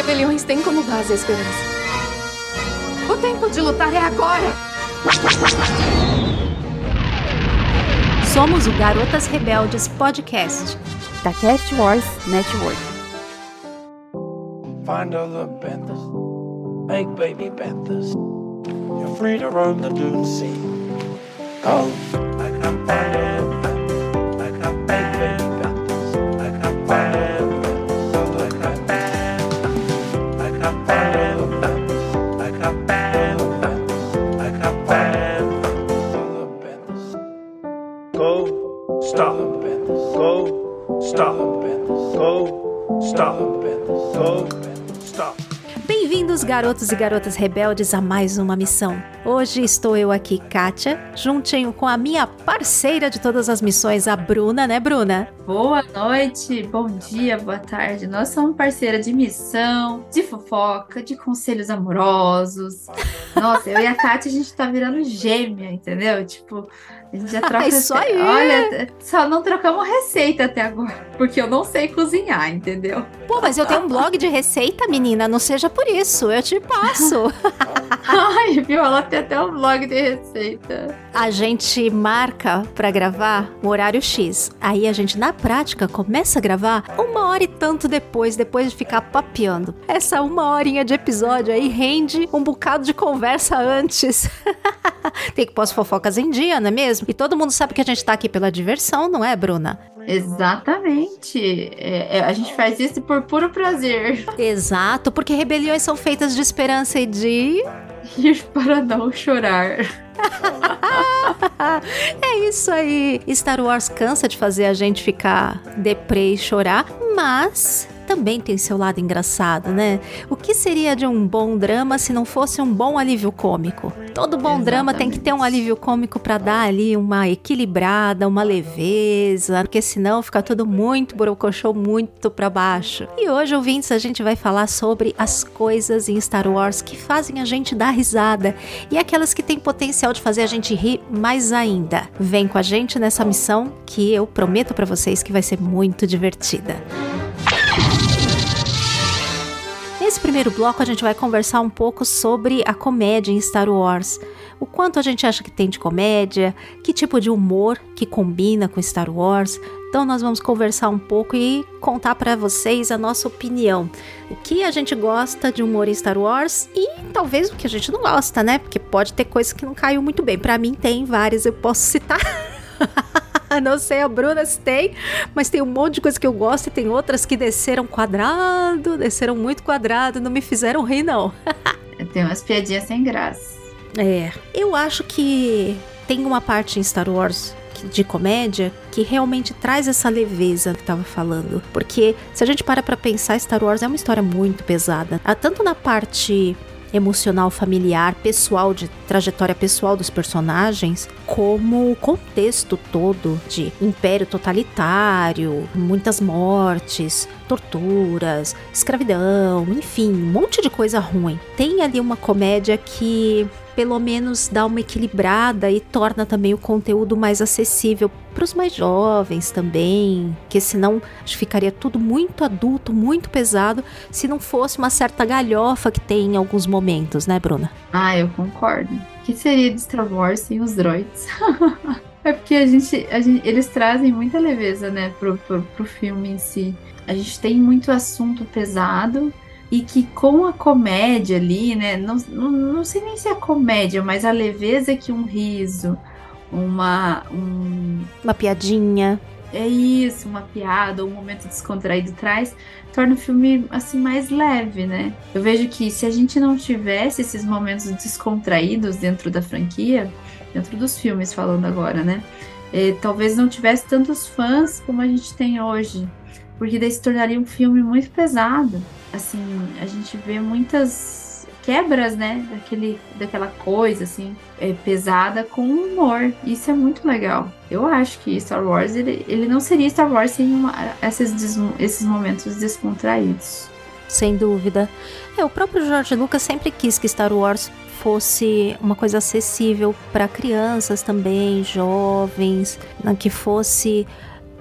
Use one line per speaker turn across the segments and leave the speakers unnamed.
rebeliões têm como base a esperança. O tempo de lutar é agora!
Somos o Garotas Rebeldes Podcast, da Cast Wars Network. Find other Panthers, make baby Panthers. You're free to roam the dune sea. Go like a panther. Garotos e garotas rebeldes, a mais uma missão. Hoje estou eu aqui, Kátia, juntinho com a minha parceira de todas as missões, a Bruna, né, Bruna?
Boa noite, bom dia, boa tarde. Nós somos parceira de missão, de fofoca, de conselhos amorosos. Nossa, eu e a Kátia, a gente tá virando gêmea, entendeu? Tipo, a gente já troca.
Isso aí.
Olha, só não trocamos receita até agora, porque eu não sei cozinhar, entendeu?
Pô, mas eu tenho um blog de receita, menina, não seja por isso, eu te passo.
Ai, viu? Ela tem até um blog de receita.
A gente marca para gravar o horário X. Aí a gente, na prática, começa a gravar uma hora e tanto depois, depois de ficar papeando. Essa uma horinha de episódio aí rende um bocado de conversa antes. tem que pôr as fofocas em dia, não é mesmo? E todo mundo sabe que a gente tá aqui pela diversão, não é, Bruna?
Exatamente. É, é, a gente faz isso por puro prazer.
Exato, porque rebeliões são feitas de esperança e de.
Rir para não chorar.
é isso aí. Star Wars cansa de fazer a gente ficar deprê e chorar, mas também tem seu lado engraçado, né? O que seria de um bom drama se não fosse um bom alívio cômico? Todo bom Exatamente. drama tem que ter um alívio cômico para dar ali uma equilibrada, uma leveza, porque senão fica tudo muito borocochô, muito para baixo. E hoje, ouvintes, a gente vai falar sobre as coisas em Star Wars que fazem a gente dar risada e aquelas que têm potencial de fazer a gente rir mais ainda. Vem com a gente nessa missão que eu prometo para vocês que vai ser muito divertida. Nesse primeiro bloco, a gente vai conversar um pouco sobre a comédia em Star Wars. O quanto a gente acha que tem de comédia, que tipo de humor que combina com Star Wars. Então, nós vamos conversar um pouco e contar para vocês a nossa opinião. O que a gente gosta de humor em Star Wars e talvez o que a gente não gosta, né? Porque pode ter coisa que não caiu muito bem. Para mim, tem várias, eu posso citar. não sei a Bruna se tem, mas tem um monte de coisa que eu gosto e tem outras que desceram quadrado, desceram muito quadrado, não me fizeram rir, não.
tem umas piadinhas sem graça.
É, eu acho que tem uma parte em Star Wars de comédia que realmente traz essa leveza que tava falando. Porque se a gente para pra pensar, Star Wars é uma história muito pesada. Ah, tanto na parte emocional familiar, pessoal, de trajetória pessoal dos personagens, como o contexto todo de império totalitário, muitas mortes, torturas, escravidão, enfim, um monte de coisa ruim. Tem ali uma comédia que pelo menos dá uma equilibrada e torna também o conteúdo mais acessível para os mais jovens também, que senão ficaria tudo muito adulto, muito pesado, se não fosse uma certa galhofa que tem em alguns momentos, né, Bruna?
Ah, eu concordo. O que seria de Star Wars sem os droids? é porque a gente, a gente, eles trazem muita leveza, né, pro, pro, pro filme em si. A gente tem muito assunto pesado, e que com a comédia ali, né? Não, não, não sei nem se é comédia, mas a leveza que um riso, uma. Um...
Uma piadinha.
É isso, uma piada, um momento descontraído traz, torna o filme assim mais leve, né? Eu vejo que se a gente não tivesse esses momentos descontraídos dentro da franquia, dentro dos filmes falando agora, né? Eh, talvez não tivesse tantos fãs como a gente tem hoje, porque daí se tornaria um filme muito pesado assim, a gente vê muitas quebras, né, daquele, daquela coisa, assim, é, pesada com humor. Isso é muito legal. Eu acho que Star Wars, ele, ele não seria Star Wars sem uma, esses, esses momentos descontraídos.
Sem dúvida. É, o próprio George Lucas sempre quis que Star Wars fosse uma coisa acessível para crianças também, jovens, né, que fosse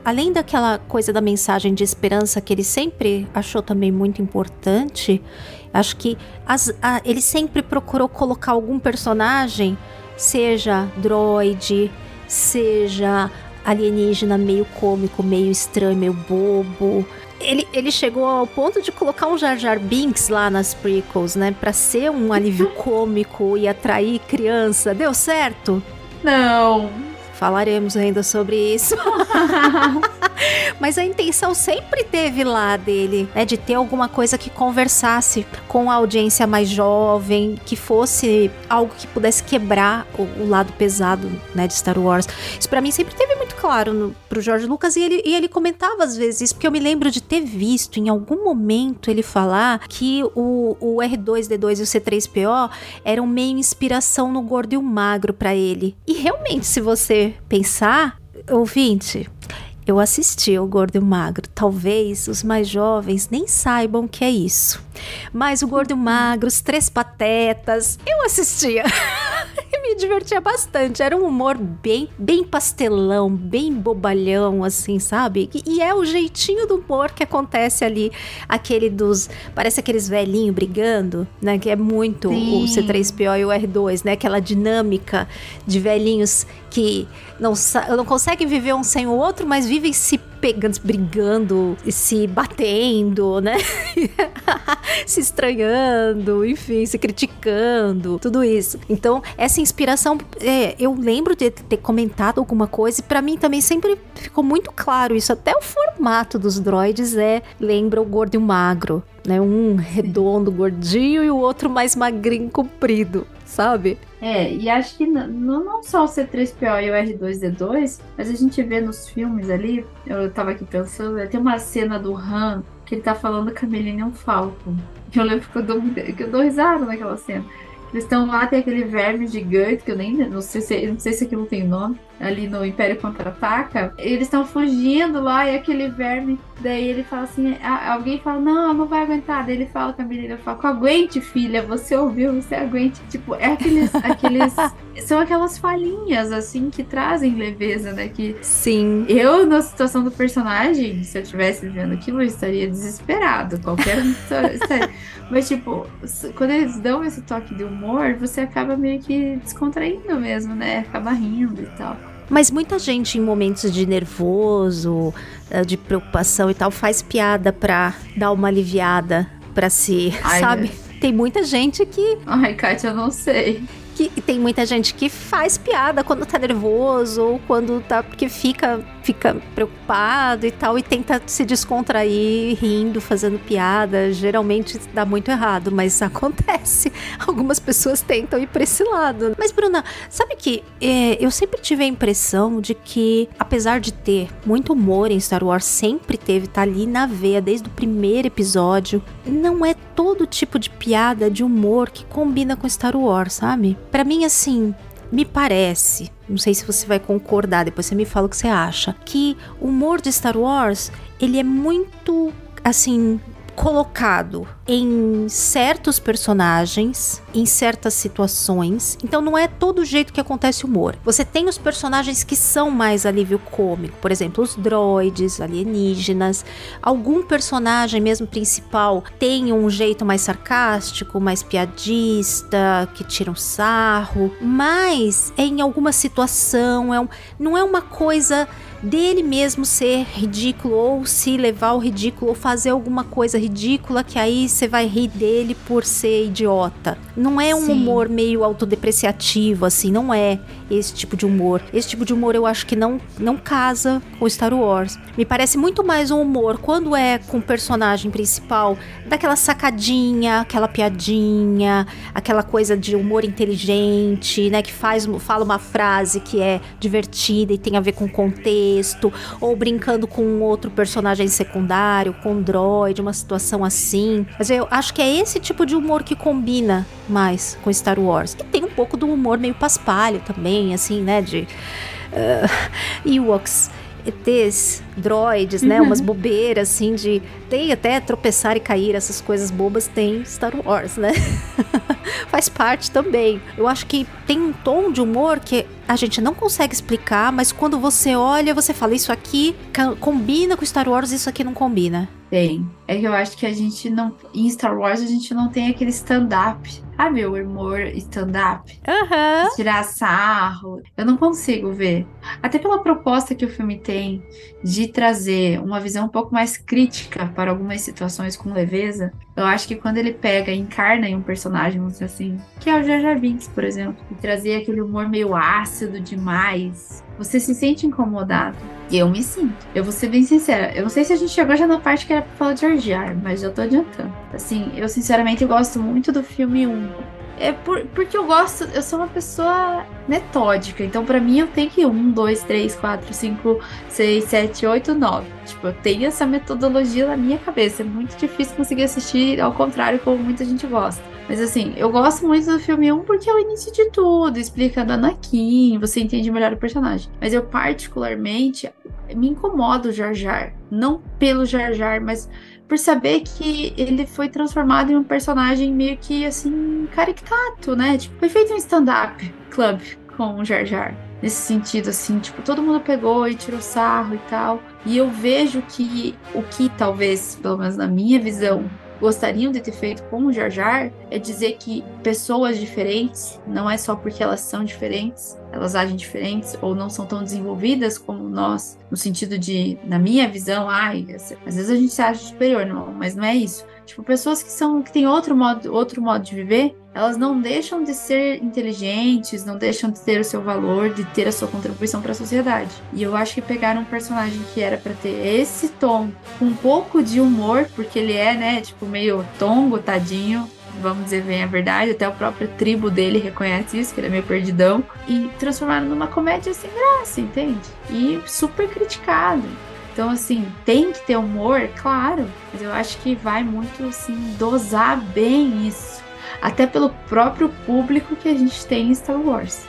além daquela coisa da mensagem de esperança que ele sempre achou também muito importante, acho que as, a, ele sempre procurou colocar algum personagem, seja droid, seja alienígena meio cômico, meio estranho, meio bobo. Ele, ele chegou ao ponto de colocar um Jar Jar Binks lá nas prequels, né? Pra ser um alívio cômico e atrair criança. Deu certo?
Não.
Falaremos ainda sobre isso. Mas a intenção sempre teve lá dele, né, de ter alguma coisa que conversasse com a audiência mais jovem, que fosse algo que pudesse quebrar o, o lado pesado, né, de Star Wars. Isso para mim sempre teve muito claro no, pro George Lucas e ele, e ele comentava às vezes isso, porque eu me lembro de ter visto em algum momento ele falar que o, o R2D2 e o C3PO eram meio inspiração no gordo e o magro para ele. E realmente, se você pensar, ouvinte, eu assisti o Gordo e o Magro. Talvez os mais jovens nem saibam o que é isso. Mas o Gordo e o Magro, os Três Patetas, eu assistia. e me divertia bastante. Era um humor bem, bem pastelão, bem bobalhão, assim, sabe? E, e é o jeitinho do humor que acontece ali. Aquele dos. Parece aqueles velhinhos brigando, né? Que é muito Sim. o C3PO e o R2, né? Aquela dinâmica de velhinhos que não, não conseguem viver um sem o outro, mas vivem se pegando, brigando, se batendo, né? se estranhando, enfim, se criticando, tudo isso. Então, essa inspiração, é, eu lembro de ter comentado alguma coisa e para mim também sempre ficou muito claro isso. Até o formato dos droids é lembra o gordo e o magro, né? Um redondo, gordinho e o outro mais magrinho, comprido sabe?
É, e acho que não, só o C3PO e o R2D2, mas a gente vê nos filmes ali, eu tava aqui pensando, tem uma cena do Han que ele tá falando com a Millennium Falcon. Eu lembro que eu dou, que eu dou risada naquela cena. Eles estão lá, tem aquele verme gigante, que eu nem não sei se, não sei se aquilo tem nome ali no Império Contra-Ataca, eles estão fugindo lá e aquele verme, daí ele fala assim, alguém fala, não, não vai aguentar, daí ele fala com a menina, fala, aguente filha, você ouviu, você aguente, tipo, é aqueles, aqueles, são aquelas falhinhas, assim, que trazem leveza, né, que...
Sim.
Eu, na situação do personagem, se eu estivesse vivendo aquilo, eu estaria desesperado, qualquer mas, tipo, quando eles dão esse toque de humor, você acaba meio que descontraindo mesmo, né, acaba rindo e tal.
Mas muita gente em momentos de nervoso, eh, de preocupação e tal, faz piada pra dar uma aliviada pra si, Ai, sabe? Tem muita gente que.
Ai, Kátia, eu não sei
que tem muita gente que faz piada quando tá nervoso ou quando tá porque fica fica preocupado e tal e tenta se descontrair rindo, fazendo piada. Geralmente dá muito errado, mas acontece. Algumas pessoas tentam ir para esse lado. Mas Bruna, sabe que é, eu sempre tive a impressão de que apesar de ter muito humor em Star Wars, sempre teve tá ali na veia desde o primeiro episódio. Não é todo tipo de piada de humor que combina com Star Wars, sabe? Para mim, assim, me parece, não sei se você vai concordar, depois você me fala o que você acha, que o humor de Star Wars, ele é muito, assim, colocado em certos personagens, em certas situações. Então não é todo jeito que acontece humor. Você tem os personagens que são mais alívio cômico, por exemplo, os droids, alienígenas. Algum personagem mesmo principal tem um jeito mais sarcástico, mais piadista, que tira um sarro, mas é em alguma situação, é um, não é uma coisa dele mesmo ser ridículo ou se levar ao ridículo ou fazer alguma coisa ridícula que aí você vai rir dele por ser idiota. Não é um Sim. humor meio autodepreciativo assim, não é esse tipo de humor. Esse tipo de humor eu acho que não não casa com Star Wars. Me parece muito mais um humor quando é com o personagem principal, daquela sacadinha, aquela piadinha, aquela coisa de humor inteligente, né, que faz fala uma frase que é divertida e tem a ver com contexto texto, ou brincando com um outro personagem secundário, com um droid, uma situação assim. Mas eu acho que é esse tipo de humor que combina mais com Star Wars. E tem um pouco do humor meio paspalho também, assim, né? De uh, Ewoks. ETs, droids, né? Umas bobeiras assim de. Tem até tropeçar e cair, essas coisas bobas tem Star Wars, né? Faz parte também. Eu acho que tem um tom de humor que a gente não consegue explicar, mas quando você olha, você fala: Isso aqui combina com Star Wars, isso aqui não combina.
Tem. É que eu acho que a gente não. Em Star Wars a gente não tem aquele stand-up. Ah, meu humor stand-up.
Aham. Uhum.
Tirar sarro. Eu não consigo ver. Até pela proposta que o filme tem de trazer uma visão um pouco mais crítica para algumas situações com leveza, eu acho que quando ele pega e encarna em um personagem, vamos dizer assim, que é o Jar Binks, por exemplo, e trazer aquele humor meio ácido demais, você se sente incomodado. Eu me sinto. Eu vou ser bem sincera. Eu não sei se a gente chegou já na parte que era pra falar de Jar Jar, mas já tô adiantando. Assim, eu sinceramente gosto muito do filme 1. É por, porque eu gosto, eu sou uma pessoa metódica, então para mim eu tenho que 1, 2, 3, 4, 5, 6, 7, 8, 9. Tipo, eu tenho essa metodologia na minha cabeça. É muito difícil conseguir assistir ao contrário, como muita gente gosta. Mas assim, eu gosto muito do filme 1 porque é o início de tudo, explicando a Anakin, você entende melhor o personagem. Mas eu particularmente me incomodo o Jar Jar. Não pelo Jar Jar, mas por saber que ele foi transformado em um personagem meio que assim, caricato, né? Tipo, foi feito um stand-up club com o Jar Jar. Nesse sentido, assim, tipo, todo mundo pegou e tirou sarro e tal. E eu vejo que o que talvez, pelo menos na minha visão, gostariam de ter feito com o Jar Jar é dizer que pessoas diferentes, não é só porque elas são diferentes, elas agem diferentes ou não são tão desenvolvidas como nós, no sentido de, na minha visão, ai, às vezes a gente se acha superior, não, mas não é isso. Tipo, pessoas que são que têm outro modo, outro modo de viver, elas não deixam de ser inteligentes, não deixam de ter o seu valor, de ter a sua contribuição para a sociedade. E eu acho que pegaram um personagem que era para ter esse tom, com um pouco de humor, porque ele é, né, tipo meio tongo, tadinho, vamos dizer bem a verdade, até o próprio tribo dele reconhece isso, que ele é meio perdidão, e transformaram numa comédia sem graça, entende? E super criticado. Então, assim, tem que ter humor, claro, mas eu acho que vai muito, assim, dosar bem isso. Até pelo próprio público que a gente tem em Star Wars.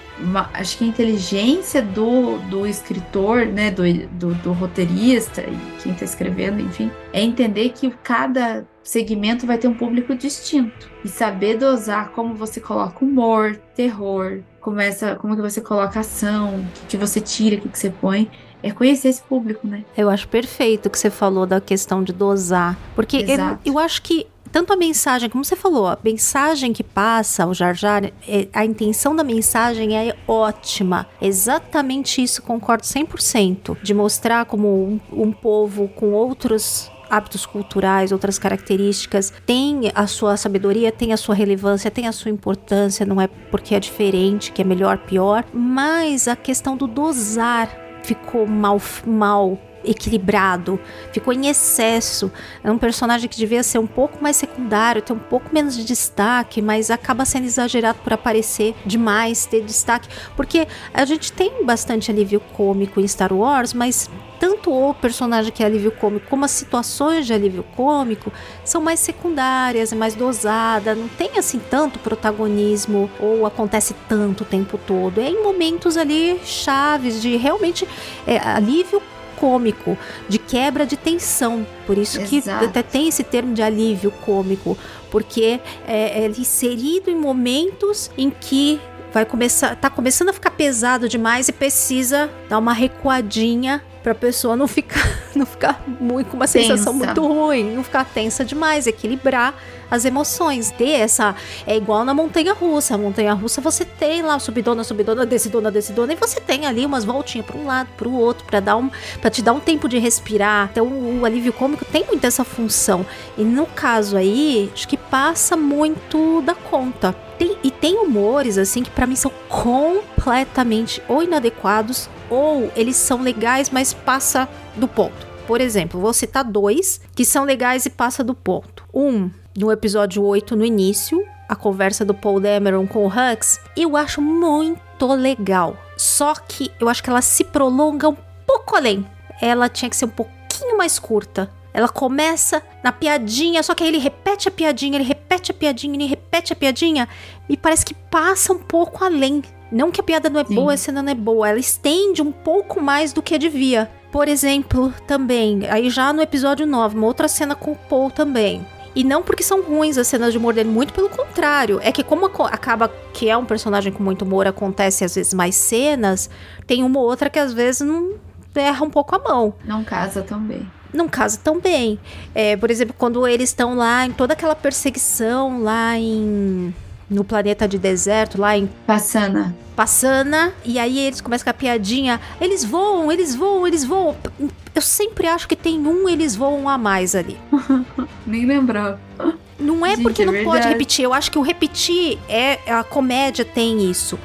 acho que a inteligência do, do escritor, né, do, do, do roteirista e quem está escrevendo, enfim, é entender que cada segmento vai ter um público distinto e saber dosar como você coloca humor, terror, começa, como que você coloca ação, o que, que você tira, o que, que você põe é conhecer esse público, né?
Eu acho perfeito o que você falou da questão de dosar. Porque eu, eu, acho que tanto a mensagem, como você falou, a mensagem que passa, o Jar Jar, é, a intenção da mensagem é ótima. Exatamente isso, concordo 100%. De mostrar como um, um povo com outros hábitos culturais, outras características, tem a sua sabedoria, tem a sua relevância, tem a sua importância, não é porque é diferente que é melhor, pior, mas a questão do dosar ficou mal, mal equilibrado, ficou em excesso. É um personagem que devia ser um pouco mais secundário, ter um pouco menos de destaque, mas acaba sendo exagerado por aparecer demais, ter destaque, porque a gente tem bastante alívio cômico em Star Wars, mas tanto o personagem que é alívio cômico como as situações de alívio cômico são mais secundárias, mais dosadas, não tem assim tanto protagonismo ou acontece tanto o tempo todo. É em momentos ali chaves de realmente é, alívio cômico, de quebra de tensão. Por isso Exato. que até tem esse termo de alívio cômico, porque é, é inserido em momentos em que vai começar, tá começando a ficar pesado demais e precisa dar uma recuadinha pra pessoa não ficar, não ficar muito com uma tensa. sensação muito ruim, não ficar tensa demais, equilibrar as emoções. Ter essa. É igual na montanha russa. A montanha russa você tem lá subidona, subidona, descidona, descidona, e você tem ali umas voltinhas para um lado, para o outro, para dar um. para te dar um tempo de respirar. Então o alívio cômico tem muito essa função. E no caso aí, acho que passa muito da conta. Tem, e tem humores, assim, que para mim são completamente ou inadequados ou eles são legais, mas passa do ponto. Por exemplo, vou citar dois que são legais e passa do ponto. Um, no episódio 8, no início, a conversa do Paul Dameron com o Hux, eu acho muito legal. Só que eu acho que ela se prolonga um pouco além. Ela tinha que ser um pouquinho mais curta. Ela começa na piadinha, só que aí ele repete a piadinha, ele repete a piadinha, ele repete a piadinha, e parece que passa um pouco além. Não que a piada não é
Sim.
boa, a cena não é boa, ela estende um pouco mais do que devia. Por exemplo, também, aí já no episódio 9, uma outra cena com o Paul também. E não porque são ruins as cenas de humor dele, muito pelo contrário. É que como acaba que é um personagem com muito humor, acontece às vezes mais cenas, tem uma ou outra que às vezes não erra um pouco a mão
Não casa tão bem.
não casa tão bem. É, por exemplo, quando eles estão lá em toda aquela perseguição lá em no planeta de deserto, lá em
Passana.
Passana, e aí eles começam com a piadinha, eles voam, eles voam, eles voam. Eu sempre acho que tem um eles voam a mais ali.
Nem lembrou.
Não é
Gente,
porque
é
não pode
verdade.
repetir, eu acho que o repetir é a comédia tem isso.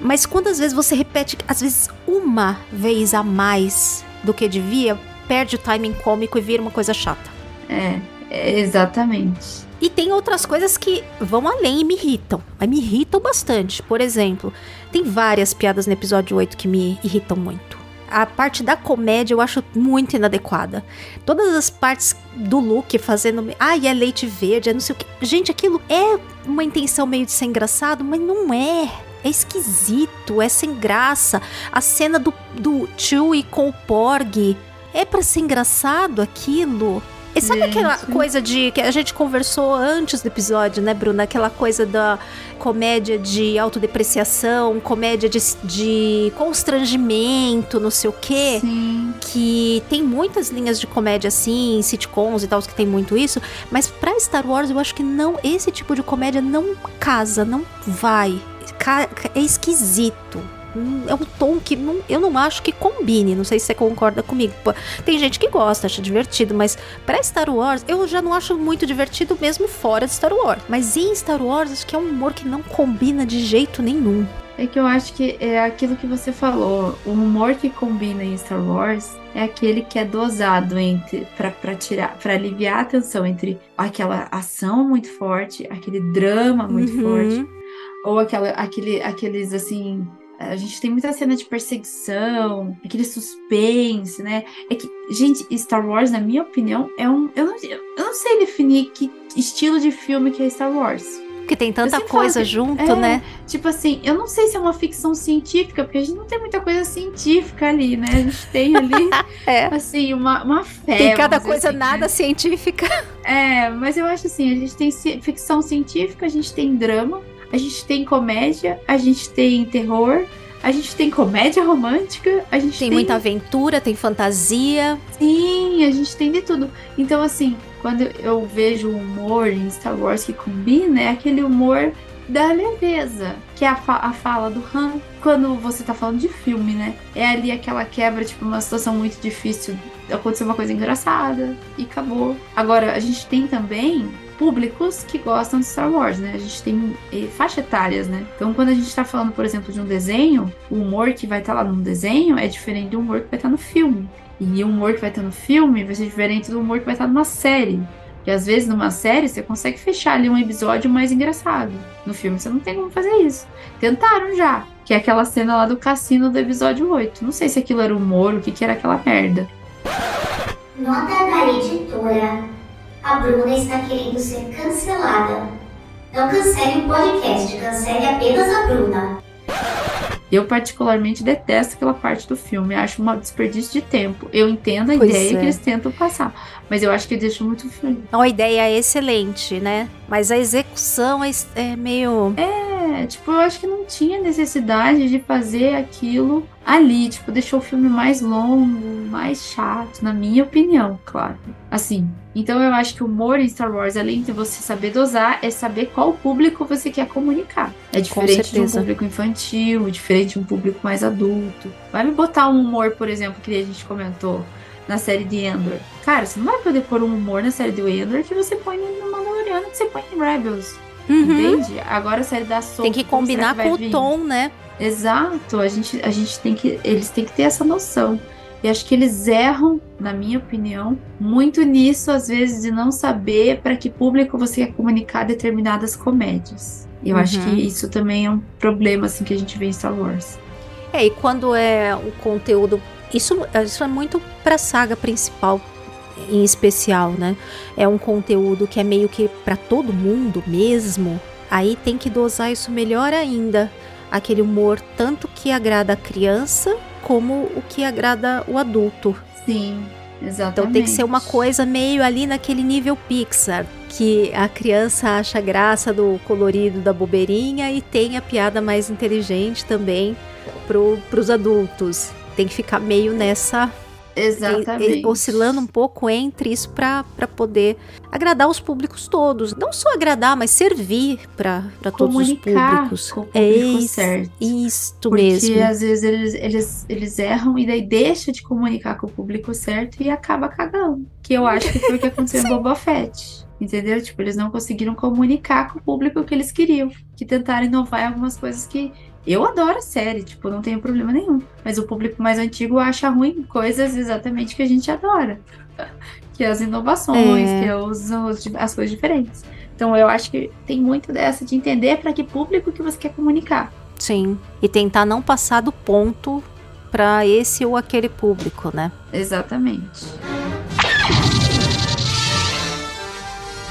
Mas quando às vezes você repete, às vezes uma vez a mais do que devia, perde o timing cômico e vira uma coisa chata.
É, é, exatamente.
E tem outras coisas que vão além e me irritam. Mas me irritam bastante. Por exemplo, tem várias piadas no episódio 8 que me irritam muito. A parte da comédia eu acho muito inadequada. Todas as partes do Luke fazendo. Ai, é leite verde, é não sei o que. Gente, aquilo é uma intenção meio de ser engraçado, mas não é. É esquisito, é sem graça. A cena do, do Chewie com o Porg. É pra ser engraçado aquilo? E sabe
Gente.
aquela coisa de que a gente conversou antes do episódio, né, Bruna? Aquela coisa da comédia de autodepreciação, comédia de, de constrangimento, não sei o quê.
Sim.
Que tem muitas linhas de comédia assim, sitcoms e tal, que tem muito isso. Mas pra Star Wars, eu acho que não, esse tipo de comédia não casa, não vai. É esquisito. É um tom que não- eu não acho que combine. Não sei se você concorda comigo. Pô, Tem gente que gosta, acha divertido, mas pra Star Wars, eu já não acho muito divertido mesmo fora de Star Wars. Mas em Star Wars, acho que é um humor que não combina de jeito nenhum.
É que eu acho que é aquilo que você falou. O humor que combina em Star Wars é aquele que é dosado entre para para tirar, para aliviar a tensão entre aquela ação muito forte, aquele drama muito
Uhum.
forte, ou aquela, aquele, aqueles assim. A gente tem muita cena de perseguição, aquele suspense, né? É que, gente, Star Wars, na minha opinião, é um. Eu não, eu não sei definir que estilo de filme que é Star Wars.
Porque tem tanta coisa
que-
junto,
é,
né?
Tipo assim, eu não sei se é uma ficção científica, porque a gente não tem muita coisa científica ali, né? A gente tem ali,
É.
assim, uma, uma fé.
Tem cada coisa
assim,
nada científica.
né? É, mas eu acho assim, a gente tem ficção científica, a gente tem drama, a gente tem comédia, a gente tem terror, a gente tem comédia romântica, a gente
Tem
tem,
muita aventura, tem fantasia.
Sim, a gente tem de tudo. Então, assim, quando eu vejo o humor em Star Wars que combina, é aquele humor da leveza, que é a, fa- a fala do Han. Quando você tá falando de filme, né? É ali aquela quebra, tipo, uma situação muito difícil, aconteceu uma coisa engraçada e acabou. Agora, a gente tem também públicos que gostam de Star Wars, né? A gente tem eh, faixa etárias, né? Então, quando a gente tá falando, por exemplo, de um desenho, o humor que vai estar lá no desenho é diferente do humor que vai estar no filme. E o humor que vai estar no filme vai ser diferente do humor que vai estar numa série. Porque às vezes numa série você consegue fechar ali um episódio mais engraçado. No filme você não tem como fazer isso. Tentaram já. Que é aquela cena lá do cassino do episódio 8. Não sei se aquilo era humor, o que, que era aquela merda.
Nota da editora. A Bruna está querendo ser cancelada. Não cancele o podcast, cancele apenas a Bruna.
Eu particularmente detesto aquela parte do filme. Acho um desperdício de tempo. Eu entendo a
Pois
ideia
é.
que eles tentam passar. Mas eu acho que deixa muito filme.
Então a ideia é excelente, né? Mas a execução é, é meio.
É, tipo, eu acho que não tinha necessidade de fazer aquilo ali. Tipo, deixou o filme mais longo, mais chato, na minha opinião, claro. Assim. Então eu acho que o humor em Star Wars, além de você saber dosar, é saber qual público você quer comunicar. É diferente de um público infantil, diferente de um público mais adulto. Vai me botar um humor, por exemplo, que a gente comentou na série de Endor. Cara, você não vai poder pôr um humor na série do Endor que você põe no Mandaloriano, que você põe em Rebels.
Uhum.
Entende? Agora a série da Soul.
Tem que combinar
vai
com o
vir?
tom, né?
Exato. A gente, a gente tem que. Eles têm que ter essa noção. E acho que eles erram, na minha opinião, muito nisso, às vezes, de não saber para que público você quer comunicar determinadas comédias. E eu acho
Uhum.
que isso também é um problema assim que a gente vê em Star Wars.
É, e quando é o conteúdo. Isso, isso é muito pra saga principal em especial, né? É um conteúdo que é meio que pra todo mundo mesmo. Aí tem que dosar isso melhor ainda. aquele humor tanto que agrada a criança como o que agrada o adulto.
Sim, exatamente.
Então tem que ser uma coisa meio ali naquele nível Pixar, que a criança acha graça do colorido da bobeirinha e tem a piada mais inteligente também pro, pros adultos. Tem que ficar meio nessa
Exatamente.
e- e- oscilando um pouco entre isso para poder agradar os públicos todos. Não só agradar, mas servir para todos os públicos.
com o público
isso,
certo.
Isto
Porque
mesmo.
às vezes eles, eles, eles erram e daí deixa de comunicar com o público certo e acaba cagando. Que eu acho que foi o que aconteceu em Boba Fett. Entendeu? Tipo, eles não conseguiram comunicar com o público o que eles queriam. Que tentaram inovar em algumas coisas que. Eu adoro a série, tipo, não tenho problema nenhum. Mas o público mais antigo acha ruim coisas exatamente que a gente adora. Que é as inovações,
É.
que é os, os- as coisas diferentes. Então eu acho que tem muito dessa de entender para que público que você quer comunicar.
Sim. E tentar não passar do ponto para esse ou aquele público, né?
Exatamente.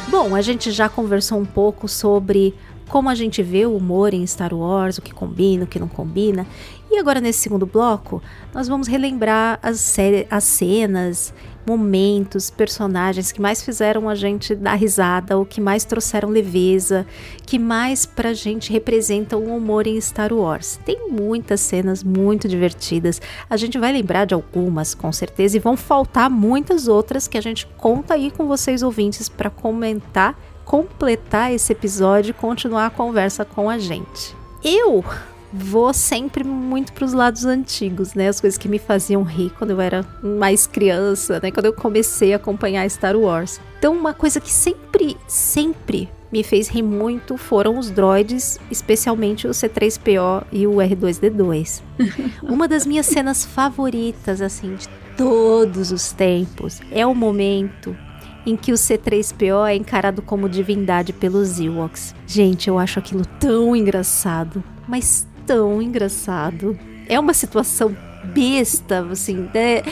Bom, a gente já conversou um pouco sobre como a gente vê o humor em Star Wars, o que combina, o que não combina. E agora, nesse segundo bloco, nós vamos relembrar as, as cenas, momentos, personagens que mais fizeram a gente dar risada, ou que mais trouxeram leveza, que mais pra gente representam o humor em Star Wars. Tem muitas cenas muito divertidas. A gente vai lembrar de algumas, com certeza, e vão faltar muitas outras que a gente conta aí com vocês ouvintes para comentar, completar esse episódio e continuar a conversa com a gente. Eu vou sempre muito para os lados antigos, né? As coisas que me faziam rir quando eu era mais criança, né? Quando eu comecei a acompanhar Star Wars. Então, uma coisa que sempre, sempre me fez rir muito foram os droids, especialmente o C3PO e o R2D2. Uma das minhas cenas favoritas, assim, de todos os tempos, é o momento em que o C3PO é encarado como divindade pelos Ewoks. Gente, eu acho aquilo tão engraçado, mas tão engraçado. É uma situação besta, assim, né?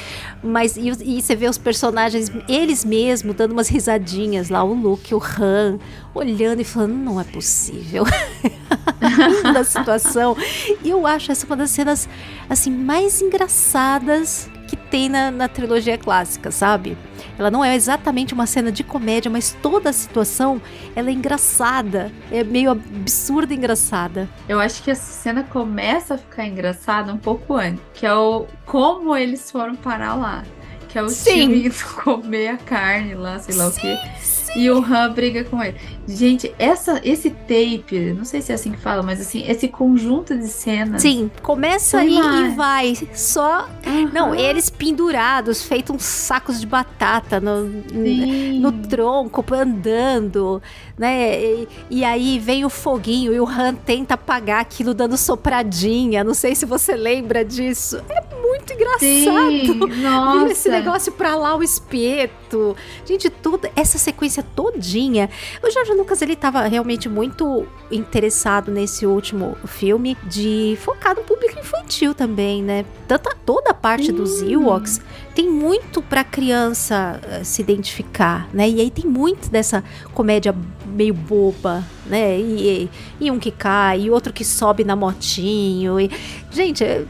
Mas e, e você vê os personagens, eles mesmos, dando umas risadinhas lá, o Luke, o Han, olhando e falando, não é possível. da situação. E eu acho essa uma das cenas, assim, mais engraçadas que tem na, na trilogia clássica, sabe? Ela não é exatamente uma cena de comédia, mas toda a situação ela é engraçada, é meio absurda e engraçada.
Eu acho que essa cena começa a ficar engraçada um pouco antes, que é o como eles foram parar lá. Que é o
Sim.
Comer a carne lá, sei lá o quê. E o Han briga com ele. Gente, essa, esse tape, não sei se é assim que fala, mas assim, esse conjunto de cenas.
Sim, começa aí e vai. Só.
Aham,
Não, eles pendurados, feitos uns sacos de batata no, no tronco, andando, né? E, e aí vem o foguinho e o Han tenta apagar aquilo dando sopradinha. Não sei se você lembra disso. É muito engraçado.
Sim, nossa.
Esse negócio pra lá, o espeto. Gente, toda essa sequência todinha. O Lucas, ele tava realmente muito interessado nesse último filme de focar no público infantil também, né? Tanta, toda a parte dos Ewoks tem muito pra criança eh, se identificar, né? E aí tem muito dessa comédia meio boba, né? E, e um que cai, e outro que sobe na motinho. E... Gente, eh,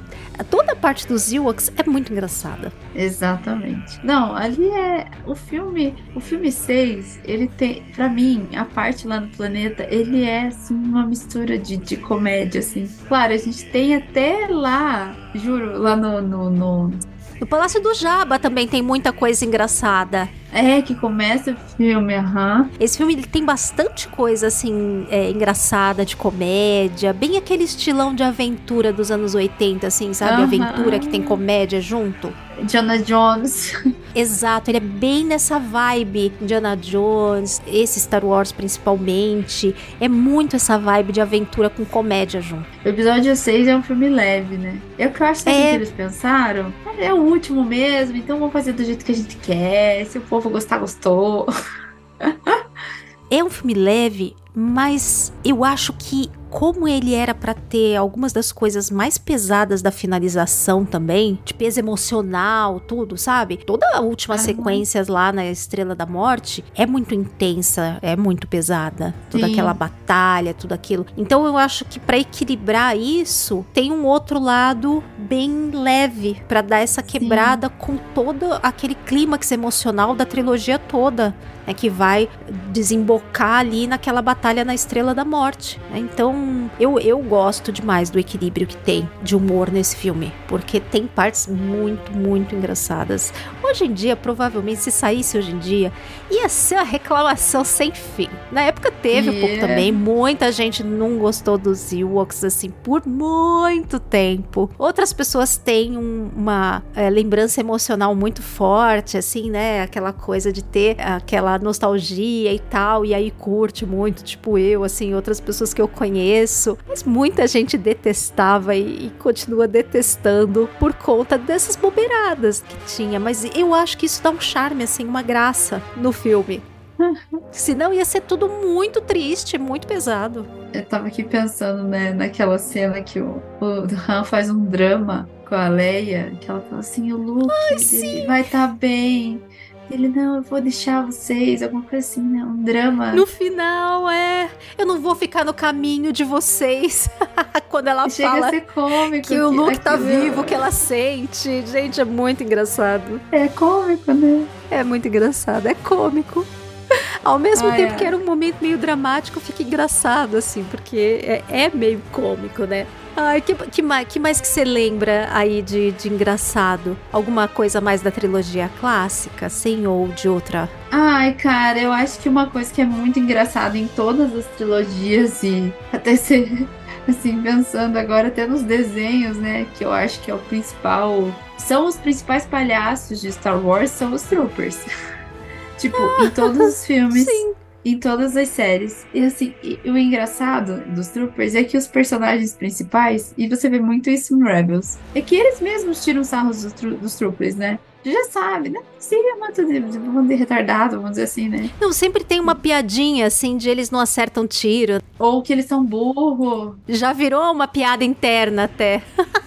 toda a parte dos Ewoks é muito engraçada.
Exatamente. Não, ali é o filme, o filme 6, ele tem, pra mim, a parte lá no planeta, ele é assim uma mistura de, de comédia assim. Claro, a gente tem até lá, juro, lá no, no, no-
No Palácio do Jabba também tem muita coisa engraçada.
é que começa o filme, aham.
Esse filme ele tem bastante coisa assim é, engraçada, de comédia, bem aquele estilão de aventura dos anos 80, assim, sabe?
Aham.
Aventura que tem comédia junto.
Jonah Jones.
Exato, ele é bem nessa vibe. Indiana Jones, esse Star Wars principalmente. É muito essa vibe de aventura com comédia junto.
O episódio 6 é um filme leve, né? É o que eu acho o
É.
que eles pensaram. É o último mesmo, então vamos fazer do jeito que a gente quer. Se o povo gostar, gostou.
É um filme leve, mas eu acho que como ele era para ter algumas das coisas mais pesadas da finalização também, de peso emocional, tudo, sabe? Toda a última sequência lá na Estrela da Morte é muito intensa, é muito pesada. Toda
Sim.
aquela batalha, tudo aquilo. Então eu acho que para equilibrar isso, tem um outro lado bem leve para dar essa quebrada com todo aquele clímax emocional da trilogia toda, né, que vai desembocar ali naquela batalha na Estrela da Morte. né? Então eu, eu gosto demais do equilíbrio que tem de humor nesse filme, porque tem partes muito, muito engraçadas. Hoje em dia, provavelmente, se saísse hoje em dia, ia ser uma reclamação sem fim. Na época teve um pouco
Yeah.
também, muita gente não gostou dos Ewoks assim por muito tempo. Outras pessoas têm um- uma é, lembrança emocional muito forte, assim, né? Aquela coisa de ter aquela nostalgia e tal, e aí curte muito, tipo eu, assim, outras pessoas que eu conheço. Mas muita gente detestava e, e continua detestando por conta dessas bobeiradas que tinha. Mas eu acho que isso dá um charme, assim, uma graça no filme. Senão ia ser tudo muito triste, muito pesado.
Eu tava aqui pensando, né, naquela cena que o, o Han faz um drama com a Leia, que ela fala assim, o Luke, ele vai estar bem. Ele, não, eu vou deixar vocês, alguma coisa assim, né? Um drama.
No final, é. Eu não vou ficar no caminho de vocês. Quando ela
Chega
fala
a ser cômico.
que o Luke tá vivo, que ela sente. Gente, é muito engraçado.
É cômico, né?
É muito engraçado, é cômico. Ao mesmo
Ai,
tempo
ai.
que era um momento meio dramático, fica engraçado, assim, porque é, é meio cômico, né? Ai, que, que, mais, que mais que você lembra aí de, de engraçado? Alguma coisa mais da trilogia clássica, sim, ou de outra?
Ai, cara, eu acho que uma coisa que é muito engraçada em todas as trilogias e até ser assim, pensando agora até nos desenhos, né, que eu acho que é o principal, são os principais palhaços de Star Wars, são os Troopers. tipo, em todos os filmes,
Sim.
em todas as séries. E assim, e- o engraçado dos Troopers é que os personagens principais, e você vê muito isso em Rebels, é que eles mesmos tiram sarros dos, dos Troopers, né? Já sabe, né? Seria muito de, de, dizer, retardado, vamos dizer assim, né?
Não, sempre tem uma piadinha, assim, de eles não acertam tiro.
Ou que eles são burro.
Já virou uma piada interna até.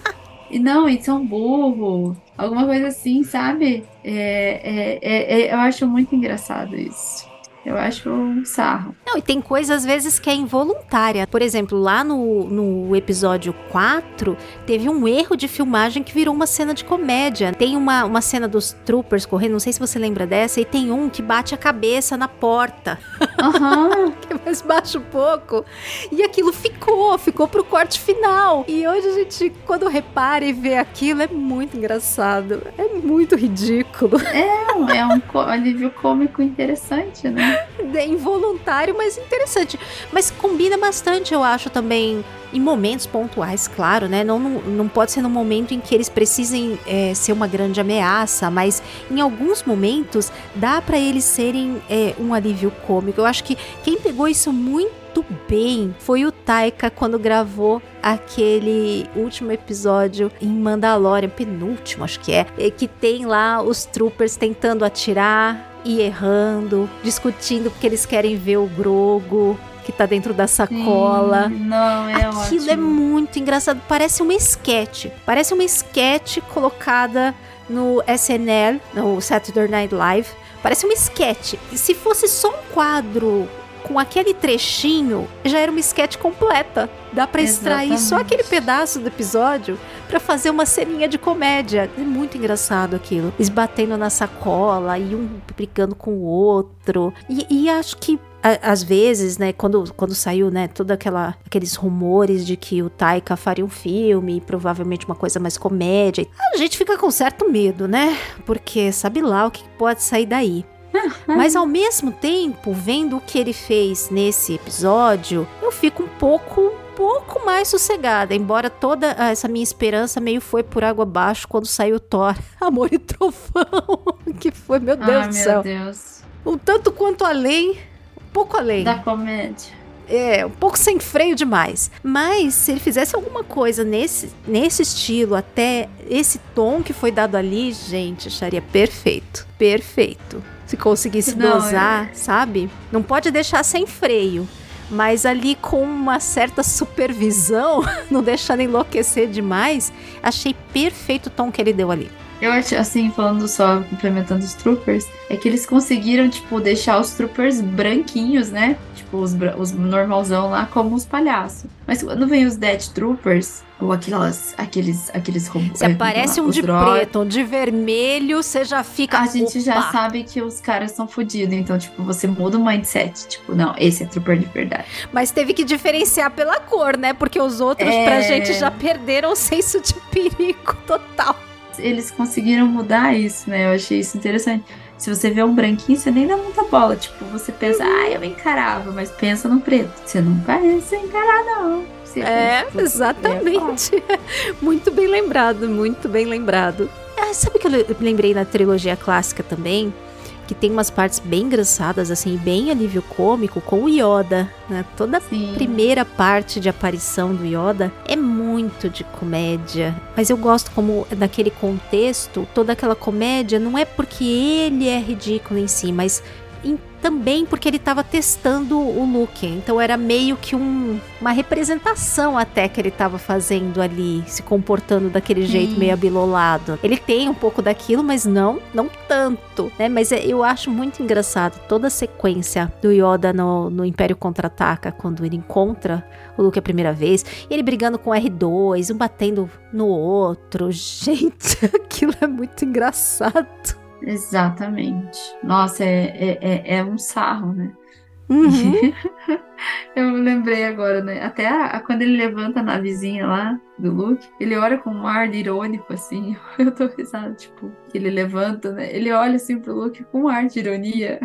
E não, eles são burro. Alguma coisa assim, sabe? É, é, é- é- eu acho muito engraçado isso. Eu acho um sarro.
Não, e tem coisa às vezes que é involuntária. Por exemplo, lá no, no episódio 4, teve um erro de filmagem que virou uma cena de comédia. Tem uma, uma cena dos troopers correndo, não sei se você lembra dessa, e tem um que bate a cabeça na porta,
Aham.
que é mais baixo um pouco. E aquilo ficou, ficou pro corte final. E hoje a gente, quando repara e vê aquilo, é muito engraçado. É muito ridículo.
é é um alívio cômico interessante, né?
É involuntário, mas interessante. Mas combina bastante, eu acho, também. Em momentos pontuais, claro, né? Não, não, não pode ser no momento em que eles precisem é, ser uma grande ameaça, mas em alguns momentos dá pra eles serem é, um alívio cômico. Eu acho que quem pegou isso muito bem foi o Taika quando gravou aquele último episódio em Mandalorian, penúltimo, acho que é, é, que tem lá os troopers tentando atirar e errando, discutindo porque eles querem ver o Grogo que tá dentro da sacola.
Sim, não, é
Aquilo
ótimo.
é muito engraçado, parece uma esquete. Parece uma esquete colocada no SNL, no Saturday Night Live. Parece uma esquete. Se fosse só um quadro com aquele trechinho, já era uma esquete completa. Dá pra extrair só aquele pedaço do episódio pra fazer uma ceninha de comédia. É muito engraçado aquilo. Eles batendo na sacola e um brigando com o outro. E, e acho que às vezes, né, quando, quando saiu, né, toda aquela aqueles rumores de que o Taika faria um filme, provavelmente uma coisa mais comédia, a gente fica com certo medo, né? Porque sabe lá o que pode sair daí. Mas ao mesmo tempo, vendo o que ele fez nesse episódio, eu fico um pouco pouco mais sossegada, embora toda essa minha esperança meio foi por água abaixo quando saiu Thor, Amor e Trovão, que foi, meu Deus
Ai,
do
meu
céu,
Deus.
um tanto quanto além, um pouco além.
Da comédia.
É, um pouco sem freio demais. Mas se ele fizesse alguma coisa nesse, nesse estilo, até esse tom que foi dado ali, gente, acharia perfeito. Perfeito. Se conseguisse
Não,
dosar, sabe? Não pode deixar sem freio. mas ali com uma certa supervisão, não deixando enlouquecer demais, achei perfeito o tom que ele deu ali.
Eu acho, assim, falando só, complementando os troopers, é que eles conseguiram, tipo, deixar os troopers branquinhos, né? Tipo, os, os normalzão lá, como os palhaços. Mas quando vem os Dead Troopers, ou aquelas, aqueles, aqueles robôs.
Se aparece um de preto, um de vermelho, você já fica.
A gente
Opa!
já sabe que os caras são fodidos. Então, tipo, você muda o mindset. Tipo, não, esse é trooper de verdade.
Mas teve que diferenciar pela cor, né? Porque os outros,
É.
pra gente, já perderam o senso de perigo total.
Eles conseguiram mudar isso, né? Eu achei isso interessante. Se você vê um branquinho, você nem dá muita bola. Tipo, você pensa, ah, eu encarava, mas pensa no preto. Você não parece encarar, não. Você
É,
pensa,
exatamente. muito bem lembrado, muito bem lembrado. Ah, sabe que eu le- lembrei na trilogia clássica também? Que tem umas partes bem engraçadas, assim, bem alívio cômico com o Yoda, né? Toda a
Sim.
primeira parte de aparição do Yoda é muito de comédia. Mas eu gosto como, naquele contexto, toda aquela comédia não é porque ele é ridículo em si, mas também porque ele estava testando o Luke. Então era meio que um- uma representação até que ele estava fazendo ali, se comportando daquele jeito
Sim.
meio abilolado. Ele tem um pouco daquilo, mas não, não tanto, né? Mas é- eu acho muito engraçado toda a sequência do Yoda no, no Império Contra-Ataca, quando ele encontra o Luke a primeira vez, e ele brigando com o R2, um batendo no outro. Gente, aquilo é muito engraçado.
Exatamente. Nossa, é, é, é, é um sarro, né?
Uhum.
Eu lembrei agora, né? Até a- a- quando ele levanta a navezinha lá do Luke, ele olha com um ar irônico, assim. Eu tô risada, tipo, que ele levanta, né? Ele olha assim pro Luke com um ar de ironia.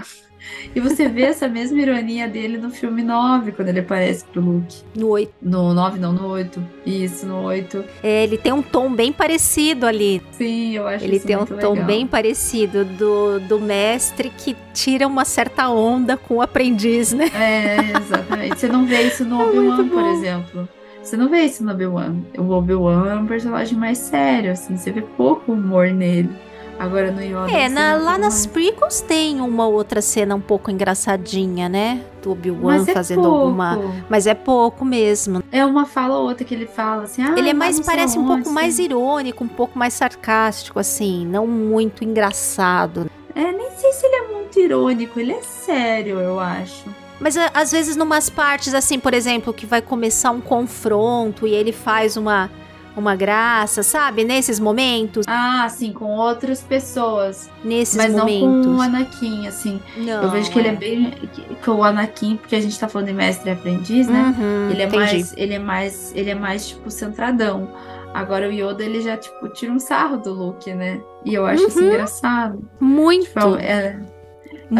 E você vê essa mesma ironia dele no filme 9, quando ele aparece pro Luke.
No 8.
No 9, não, no 8. Isso, no 8.
É, ele tem um tom bem parecido ali.
Sim, eu acho
Ele tem um tom
legal.
bem parecido do, do mestre que tira uma certa onda com o aprendiz, né?
É, exatamente. Você não vê isso no
É
Obi-Wan, por exemplo. Você não vê isso no Obi-Wan. O Obi-Wan é um personagem mais sério, assim. Você vê pouco humor nele. Agora no Yoda.
É,
você
na- lá nas prequels tem uma outra cena um pouco engraçadinha, né? Do Obi-Wan
é
fazendo
pouco.
alguma. Mas é pouco mesmo.
É uma fala ou outra que ele fala assim. Ah,
Ele é
lá
mais, parece um pouco mais irônico, um pouco mais sarcástico, assim, não muito engraçado.
É, nem sei se ele é muito irônico. Ele é sério, eu acho.
Mas às vezes numas partes, assim, por exemplo, que vai começar um confronto e ele faz uma, uma graça, sabe? Nesses momentos.
Ah, sim, com outras pessoas.
Nesses
mas
momentos.
não com o Anakin, assim.
Não,
eu vejo que ele é bem. Que o Anakin, porque a gente tá falando de mestre e aprendiz, né?
Uhum,
Ele é
entendi.
mais, ele é mais, ele é mais tipo centradão. Agora o Yoda ele já tipo tira um sarro do Luke, né? E eu acho isso
Uhum.
engraçado.
Muito,
Tipo, é,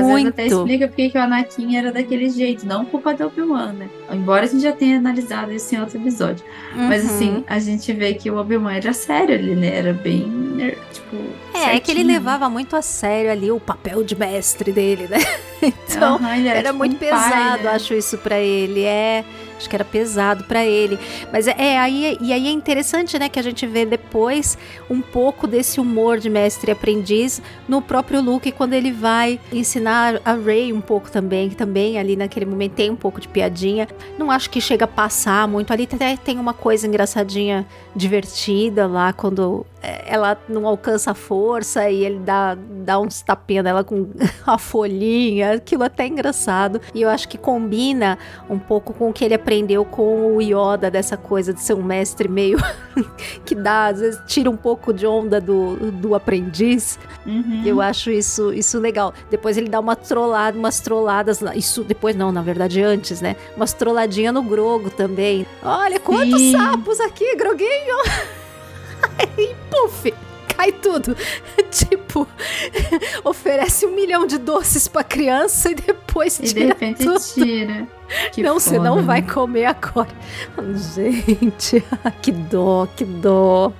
às vezes
muito.
até explica porque que o Anakin era daquele jeito, não culpa do Obi-Wan, né? Embora a gente já tenha analisado isso em outro episódio. Mas
Uhum.
assim, a gente vê que o Obi-Wan era sério, ele né? era bem, ner- tipo,
É, é que ele
certinho.
levava muito a sério ali o papel de mestre dele, né? Então,
Aham, ele
era,
tipo
muito
um pai,
pesado,
né?
acho isso pra ele. É, acho que era pesado pra ele. Mas é, é, aí e aí é interessante, né, que a gente vê depois um pouco desse humor de mestre e aprendiz no próprio Luke quando ele vai ensinar a Rey um pouco também, que também ali naquele momento tem um pouco de piadinha. Não acho que chega a passar muito ali, até tem uma coisa engraçadinha, divertida lá quando é, ela não alcança a força e ele dá, dá uns tapinhas nela com a folhinha, aquilo até é engraçado. E eu acho que combina um pouco com o que ele aprendeu com o Yoda, dessa coisa de ser um mestre meio que dá, às vezes tira um pouco de onda do, do aprendiz.
Uhum.
Eu acho isso, isso legal. Depois ele dá uma trollada, umas trolladas. Isso depois não, na verdade antes, né? Umas trolladinhas no Grogo também. Olha quantos
Sim.
sapos aqui, Groguinho! e puf! Cai tudo. tipo, oferece um milhão de doces pra criança e depois
E de
tira
repente
tudo.
tira. Que
não, você
foda,
não
né?
vai comer agora. Gente, que dó, que dó.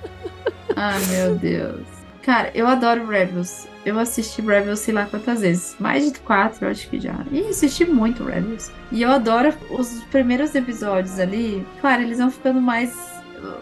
Ai, meu Deus. Cara, eu adoro Rebels. Eu assisti Rebels sei lá quantas vezes. Mais de quatro, acho que já. E assisti muito Rebels. E eu adoro os primeiros episódios ali. Claro, eles vão ficando mais.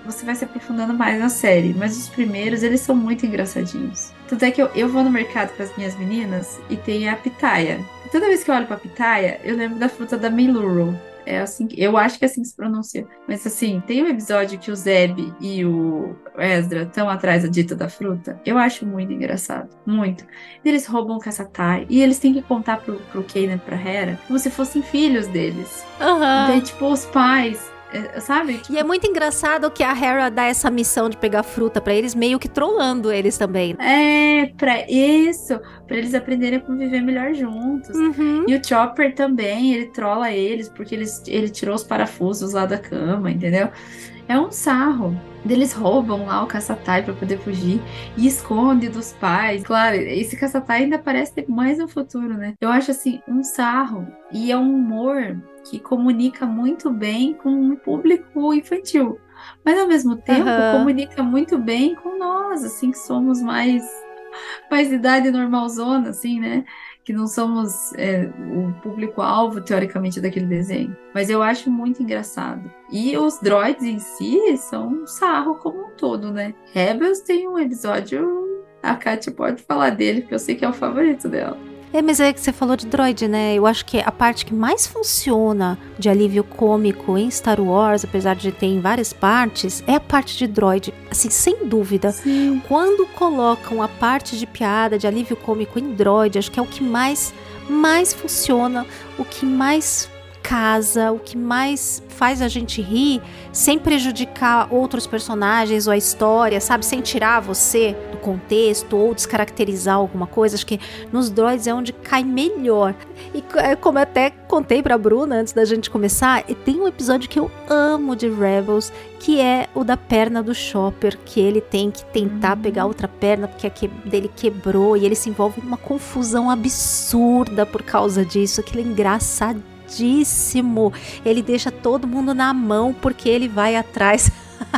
Você vai se aprofundando mais na série. Mas os primeiros, eles são muito engraçadinhos. Tanto é que eu, eu vou no mercado com as minhas meninas e tem a pitaia. Toda vez que eu olho pra pitaia, eu lembro da fruta da Meluro. É assim, eu acho que é assim que se pronuncia. Mas assim, tem um episódio que o Zeb e o Ezra estão atrás da dita da fruta. Eu acho muito engraçado. Muito. Eles roubam o caçatai e eles têm que contar pro, pro Kanan e pra Hera como se fossem filhos deles.
Aham.
Daí, tipo, os pais. É, Sabe? Tipo,
E é muito engraçado que a Hera dá essa missão de pegar fruta pra eles, meio que trollando eles também.
É, pra isso, pra eles aprenderem a conviver melhor juntos.
Uhum.
E o Chopper também, ele trola eles, porque eles, ele tirou os parafusos lá da cama, entendeu? É um sarro. Eles roubam lá o caçatai pra poder fugir e esconde dos pais. Claro, esse caçatai ainda parece ter mais no futuro, né? Eu acho assim, um sarro. E é um humor que comunica muito bem com um público infantil. Mas ao mesmo tempo
Aham.
comunica muito bem com nós, assim, que somos mais mais idade normalzona, assim, né? Que não somos é, o público-alvo, teoricamente, daquele desenho. Mas eu acho muito engraçado. E os droids em si são um sarro como um todo, né? Rebels tem um episódio. A Katia pode falar dele, porque eu sei que é o favorito dela.
É, mas é que você falou de droid, né? Eu acho que a parte que mais funciona de alívio cômico em Star Wars, apesar de ter em várias partes, é a parte de droid. Assim, sem dúvida.
Sim.
Quando colocam a parte de piada, de alívio cômico em droid, acho que é o que mais, mais funciona, o que mais casa, o que mais faz a gente rir, sem prejudicar outros personagens ou a história, sabe? Sem tirar você do contexto ou descaracterizar alguma coisa. Acho que nos droids é onde cai melhor. E é como eu até contei pra Bruna antes da gente começar, tem um episódio que eu amo de Rebels, que é o da perna do Chopper, que ele tem que tentar
Uhum.
pegar outra perna porque a que- dele quebrou e ele se envolve numa confusão absurda por causa disso. Aquilo é engraçadíssimo. Ele deixa todo mundo na mão porque ele vai atrás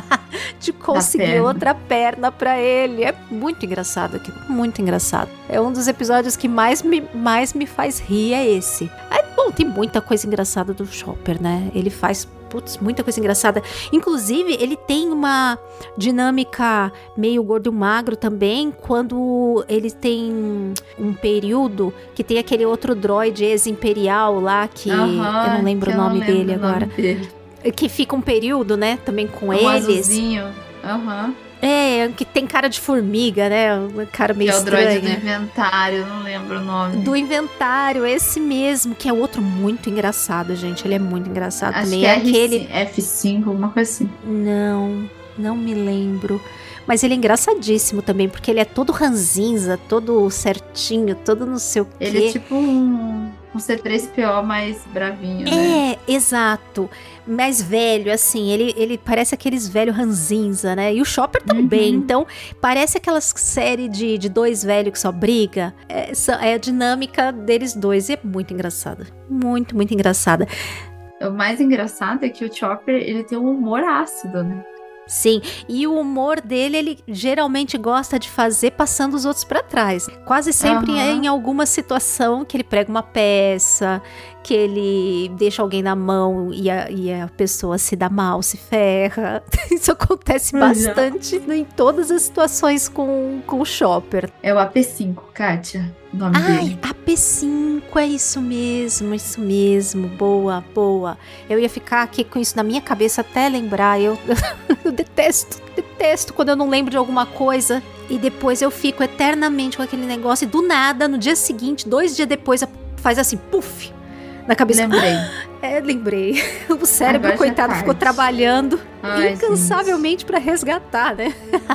de conseguir
perna.
outra perna pra ele. É muito engraçado aquilo, muito engraçado. É um dos episódios que mais me, mais me faz rir, é esse. É, bom, tem muita coisa engraçada do Chopper, né? Ele faz, putz, muita coisa engraçada. Inclusive, ele tem uma dinâmica meio gordo magro também, quando ele tem um período que tem aquele outro droid ex-imperial lá, que eu não lembro o nome
lembro
dele
o nome
agora.
dele.
Que fica um período, né, também com
Um
eles.
azulzinho. Aham.
É, que tem cara de formiga, né? Um cara
Que
meio
é o droid do
estranho.
inventário, não lembro o nome.
Do inventário, esse mesmo, que é outro muito engraçado, gente. Ele é muito engraçado
Acho
também.
que
É
é
aquele.
F5, alguma coisa assim.
Não, não me lembro. Mas ele é engraçadíssimo também, porque ele é todo ranzinza, todo certinho, todo não sei o quê.
Ele é tipo um, um C3PO mais bravinho, né?
É, exato. Mais velho, assim, ele, ele parece aqueles velhos ranzinza, né? E o Chopper também.
Uhum.
Então, parece aquelas série de, de dois velhos que só briga. É, é a dinâmica deles dois. E é muito engraçada. Muito, muito engraçada.
O mais engraçado é que o Chopper, ele tem um humor ácido, né?
Sim, e o humor dele, ele geralmente gosta de fazer passando os outros pra trás. Quase sempre
Aham.
é em alguma situação que ele prega uma peça, que ele deixa alguém na mão e a, e a pessoa se dá mal, se ferra. Isso acontece
Já.
bastante em todas as situações com, com o Chopper.
É o AP5, Kátia, nome
Ai,
dele.
AP5, é isso mesmo, isso mesmo. Boa, boa. Eu ia ficar aqui com isso na minha cabeça até lembrar. Eu, eu detesto, detesto quando eu não lembro de alguma coisa e depois eu fico eternamente com aquele negócio e do nada, no dia seguinte, dois dias depois, faz assim, puf, na cabeça.
Lembrei.
É, lembrei. O cérebro,
Agora
coitado, ficou
tarde.
trabalhando
Ai,
incansavelmente pra resgatar, né?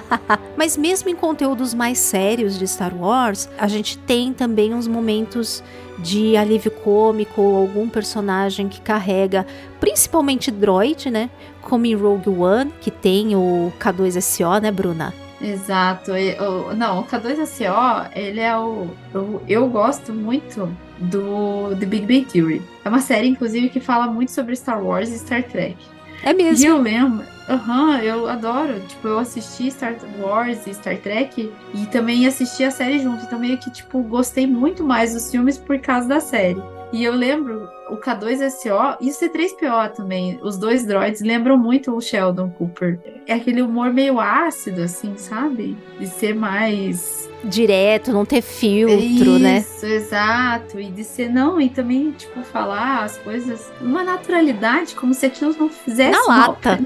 Mas mesmo em conteúdos mais sérios de Star Wars, a gente tem também uns momentos de alívio cômico algum personagem que carrega, principalmente droid, né? Como em Rogue One, que tem o K2SO, né, Bruna?
Exato. E, o- não, o K2SO, ele é o. Eu, eu gosto muito do The Big Bang Theory. É uma série, inclusive, que fala muito sobre Star Wars e Star Trek.
É
E
mesmo.
eu lembro, aham, eu adoro. Tipo, eu assisti Star Wars e Star Trek e também assisti a série junto. Então, meio que, tipo, gostei muito mais dos filmes por causa da série. E eu lembro, o K2SO e o C3PO também, os dois droids lembram muito o Sheldon Cooper. É aquele humor meio ácido, assim, sabe? De ser mais
direto, não ter filtro,
Isso,
né?
Isso, exato. E de ser, não, e também, tipo, falar as coisas numa naturalidade, como se aquilo não fizesse
Na
mal
lata.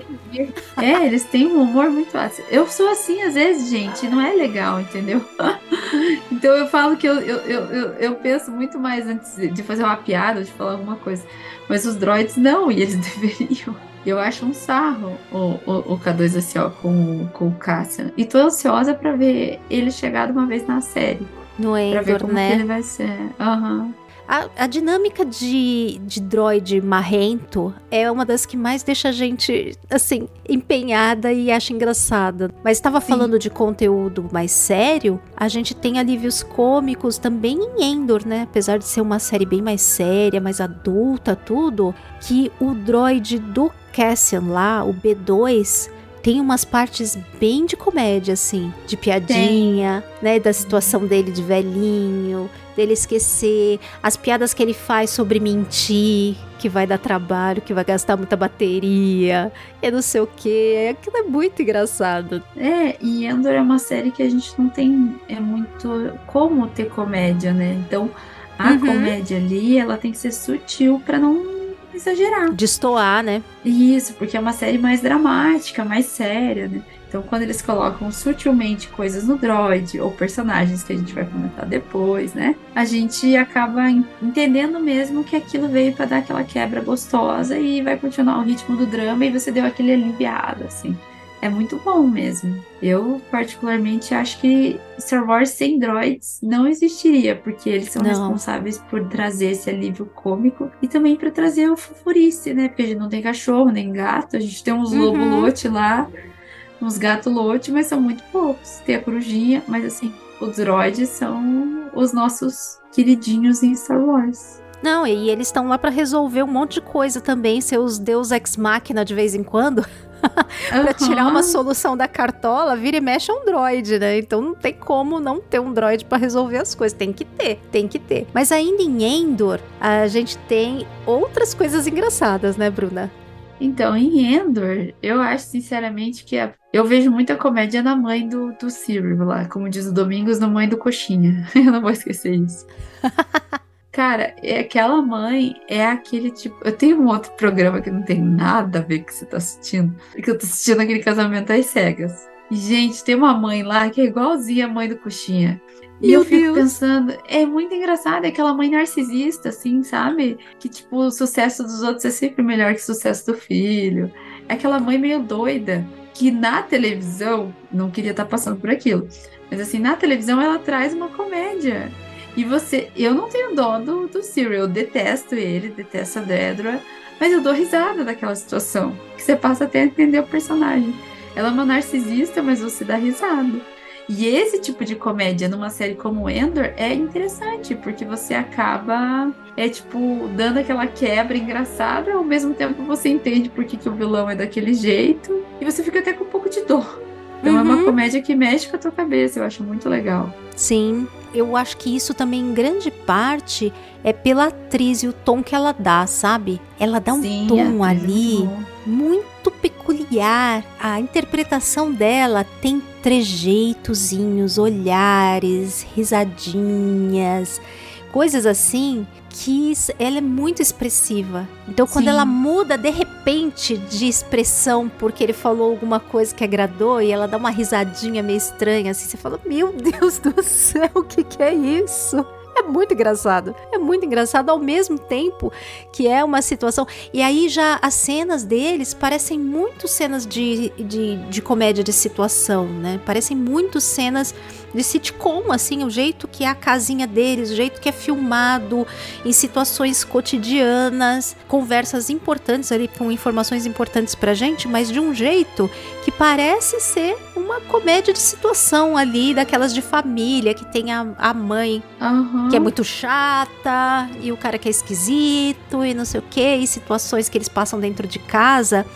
É, eles têm um humor muito ácido. Eu sou assim às vezes, gente, e não é legal, entendeu? então eu falo que eu, eu, eu, eu, eu penso muito mais antes de fazer uma piada, de falar alguma coisa. Mas os droids não, e eles deveriam. Eu acho um sarro o, o, o K2SO com, com o Cassian. E tô ansiosa pra ver ele chegar de uma vez na série.
No
Pra ver
Endor,
como
né?
que ele vai ser. Aham.
A, a dinâmica de, de droid marrento é uma das que mais deixa a gente, assim, empenhada e acha engraçada. Mas estava falando de conteúdo mais sério, a gente tem alívios cômicos também em Endor, né? Apesar de ser uma série bem mais séria, mais adulta, tudo, que o droid do Cassian lá, o B2, tem umas partes bem de comédia, assim, de piadinha, né? Da situação dele de velhinho, dele esquecer, as piadas que ele faz sobre mentir, que vai dar trabalho, que vai gastar muita bateria, e não sei o que. Aquilo é muito engraçado.
É, e Endor é uma série que a gente não tem é muito como ter comédia, né? Então, a
Uhum.
comédia ali, ela tem que ser sutil pra não exagerar.
Destoar, né?
Isso, porque é uma série mais dramática, mais séria, né? Então, quando eles colocam sutilmente coisas no droid ou personagens que a gente vai comentar depois, né? A gente acaba en- entendendo mesmo que aquilo veio pra dar aquela quebra gostosa e vai continuar o ritmo do drama e você deu aquele aliviado, assim. É muito bom mesmo. Eu, particularmente, acho que Star Wars sem droids não existiria, porque eles são
Não.
responsáveis por trazer esse alívio cômico e também para trazer o fofurice, né? Porque a gente não tem cachorro nem gato, a gente tem uns
Uhum.
lobo lote lá, uns gato lote, mas são muito poucos. Tem a corujinha, mas assim, os droids são os nossos queridinhos em Star Wars.
Não, e eles estão lá pra resolver um monte de coisa também, seus deus ex machina de vez em quando, pra tirar uma solução da cartola, vira e mexe é um droid, né? Então não tem como não ter um droid pra resolver as coisas, tem que ter, tem que ter. Mas ainda em Endor, a gente tem outras coisas engraçadas, né, Bruna?
Então, em Endor, eu acho sinceramente que a- eu vejo muita comédia na mãe do, do Cyril lá, como diz o Domingos, na mãe do Coxinha. Eu não vou esquecer isso. Cara, é aquela mãe é aquele tipo. Eu tenho um outro programa que não tem nada a ver com o que você tá assistindo. Que eu tô assistindo aquele casamento às cegas. E, gente, tem uma mãe lá que é igualzinha a mãe do Coxinha. E
Meu
eu fico
Deus.
pensando, é muito engraçado, é aquela mãe narcisista, assim, sabe? Que, tipo, o sucesso dos outros é sempre melhor que o sucesso do filho. É aquela mãe meio doida, que na televisão, não queria estar passando por aquilo, mas assim, na televisão ela traz uma comédia. E você, eu não tenho dó do, do Cyril, eu detesto ele, detesto a Dedra, mas eu dou risada daquela situação, que você passa até a entender o personagem. Ela é uma narcisista, mas você dá risada. E esse tipo de comédia numa série como Endor é interessante, porque você acaba, é tipo, dando aquela quebra engraçada, ao mesmo tempo você entende por que, que o vilão é daquele jeito, e você fica até com um pouco de uma
Uhum.
comédia que mexe com a tua cabeça, eu acho muito legal.
Sim, eu acho que isso também, em grande parte, é pela atriz e o tom que ela dá, sabe? Ela dá um
Sim,
tom
é
ali
muito
peculiar. A interpretação dela tem trejeitozinhos, olhares, risadinhas, coisas assim que ela é muito expressiva. Então, quando
Sim.
ela muda de repente de expressão porque ele falou alguma coisa que agradou e ela dá uma risadinha meio estranha, assim, você fala: Meu Deus do céu, o que, que é isso? É muito engraçado. É muito engraçado ao mesmo tempo que é uma situação. E aí já as cenas deles parecem muito cenas de, de, de comédia de situação, né? Parecem muito cenas de sitcom, assim, o jeito que é a casinha deles, o jeito que é filmado em situações cotidianas, conversas importantes ali com informações importantes pra gente, mas de um jeito que parece ser uma comédia de situação ali, daquelas de família, que tem a, a mãe
Aham.
que é muito chata, e o cara que é esquisito, e não sei o que, e situações que eles passam dentro de casa.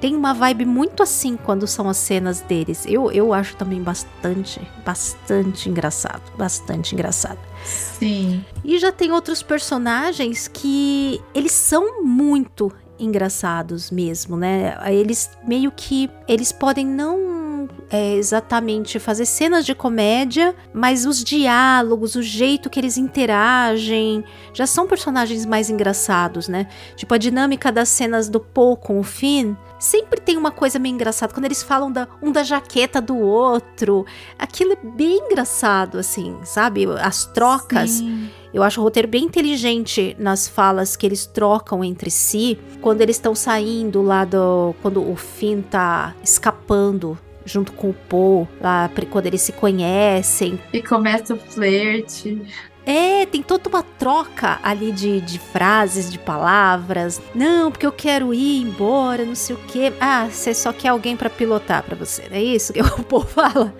Tem uma vibe muito assim quando são as cenas deles. Eu, eu acho também bastante, bastante engraçado, bastante engraçado.
Sim.
E já tem outros personagens que eles são muito engraçados mesmo, né? Eles meio que eles podem não é, exatamente fazer cenas de comédia, mas os diálogos, o jeito que eles interagem, já são personagens mais engraçados, né? Tipo a dinâmica das cenas do Paul com o Finn, sempre tem uma coisa meio engraçada quando eles falam da, um da jaqueta do outro. Aquilo é bem engraçado assim, sabe? As trocas
Sim.
eu acho o roteiro bem inteligente nas falas que eles trocam entre si, quando eles estão saindo lá do. Quando o Finn tá escapando junto com o Paul, lá quando eles se conhecem.
E começa o flerte.
É, tem toda uma troca ali de, de frases, de palavras. Não, porque eu quero ir embora, não sei o quê. Ah, você só quer alguém pra pilotar pra você, é isso que o Paul fala?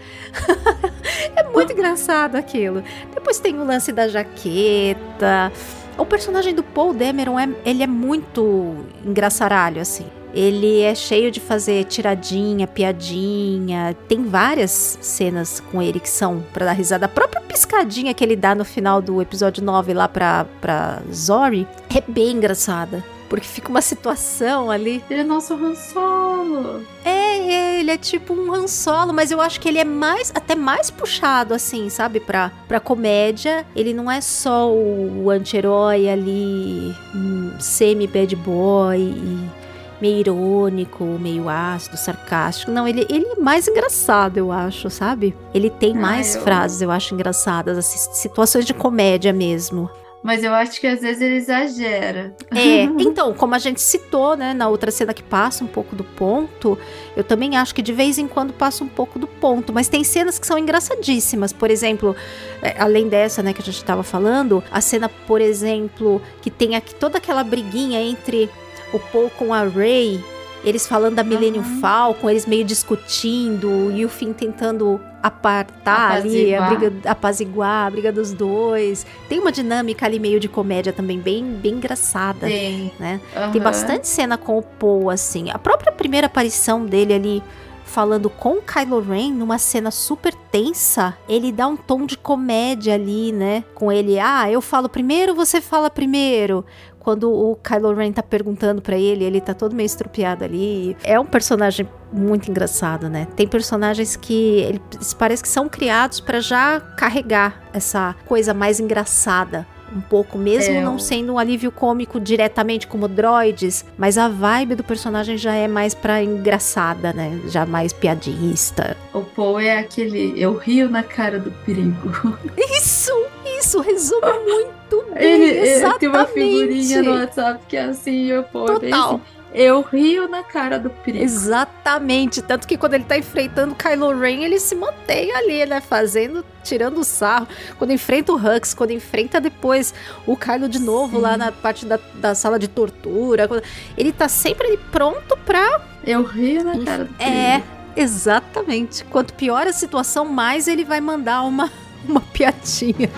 é muito engraçado aquilo. Depois tem o lance da jaqueta. O personagem do Paul Dameron, é, ele é muito engraçaralho, assim. Ele é cheio de fazer tiradinha, piadinha. Tem várias cenas com ele que são pra dar risada. A própria piscadinha que ele dá no final do episódio 9 lá pra, pra Zori é bem engraçada. Porque fica uma situação ali.
Ele é nosso Han Solo.
É, é, ele é tipo um Han Solo, mas eu acho que ele é mais, até mais puxado, assim, sabe? Pra, pra comédia. Ele não é só o, o anti-herói ali, um semi-bad boy e meio irônico, meio ácido, sarcástico. Não, ele, ele é mais engraçado, eu acho, sabe? Ele tem
Ah,
mais
eu-
frases, eu acho, engraçadas, assim, situações de comédia mesmo.
Mas eu acho que às vezes ele exagera.
É, então, como a gente citou, né, na outra cena que passa um pouco do ponto, eu também acho que de vez em quando passa um pouco do ponto, mas tem cenas que são engraçadíssimas. Por exemplo, é, além dessa, né, que a gente estava falando, a cena, por exemplo, que tem aqui toda aquela briguinha entre o Paul com a Ray, eles falando da Millennium
Aham.
Falcon, eles meio discutindo e o Finn tentando apartar ali, a
Apaziguar.
briga, apaziguar a briga dos dois. Tem uma dinâmica ali meio de comédia também bem, bem engraçada,
Tem.
né? Tem
Aham.
bastante cena com o Paul, assim. A própria primeira aparição dele ali falando com o Kylo Ren numa cena super tensa, ele dá um tom de comédia ali, né? Com ele, ah, eu falo primeiro, você fala primeiro. Quando o Kylo Ren tá perguntando pra ele, ele tá todo meio estrupiado ali. É um personagem muito engraçado, né? Tem personagens que eles parece que são criados pra já carregar essa coisa mais engraçada um pouco, mesmo
É,
não sendo um alívio cômico diretamente como droids, mas a vibe do personagem já é mais pra engraçada, né? Já mais piadista.
O Paul é aquele. Eu rio na cara do perigo.
Isso, isso resume muito bem.
Ele, ele tem uma figurinha no WhatsApp que é assim, o Paul é
Total.
assim, Eu rio na cara do perigo.
Exatamente, tanto que quando ele tá enfrentando Kylo Ren, ele se mantém ali, né, fazendo, tirando o sarro. Quando enfrenta o Hux, quando enfrenta depois o Kylo de novo
Sim.
lá na parte da, da sala de tortura, ele tá sempre ali pronto pra
Eu rio na cara do perigo.
É, exatamente. Quanto pior a situação, mais ele vai mandar uma, uma piadinha.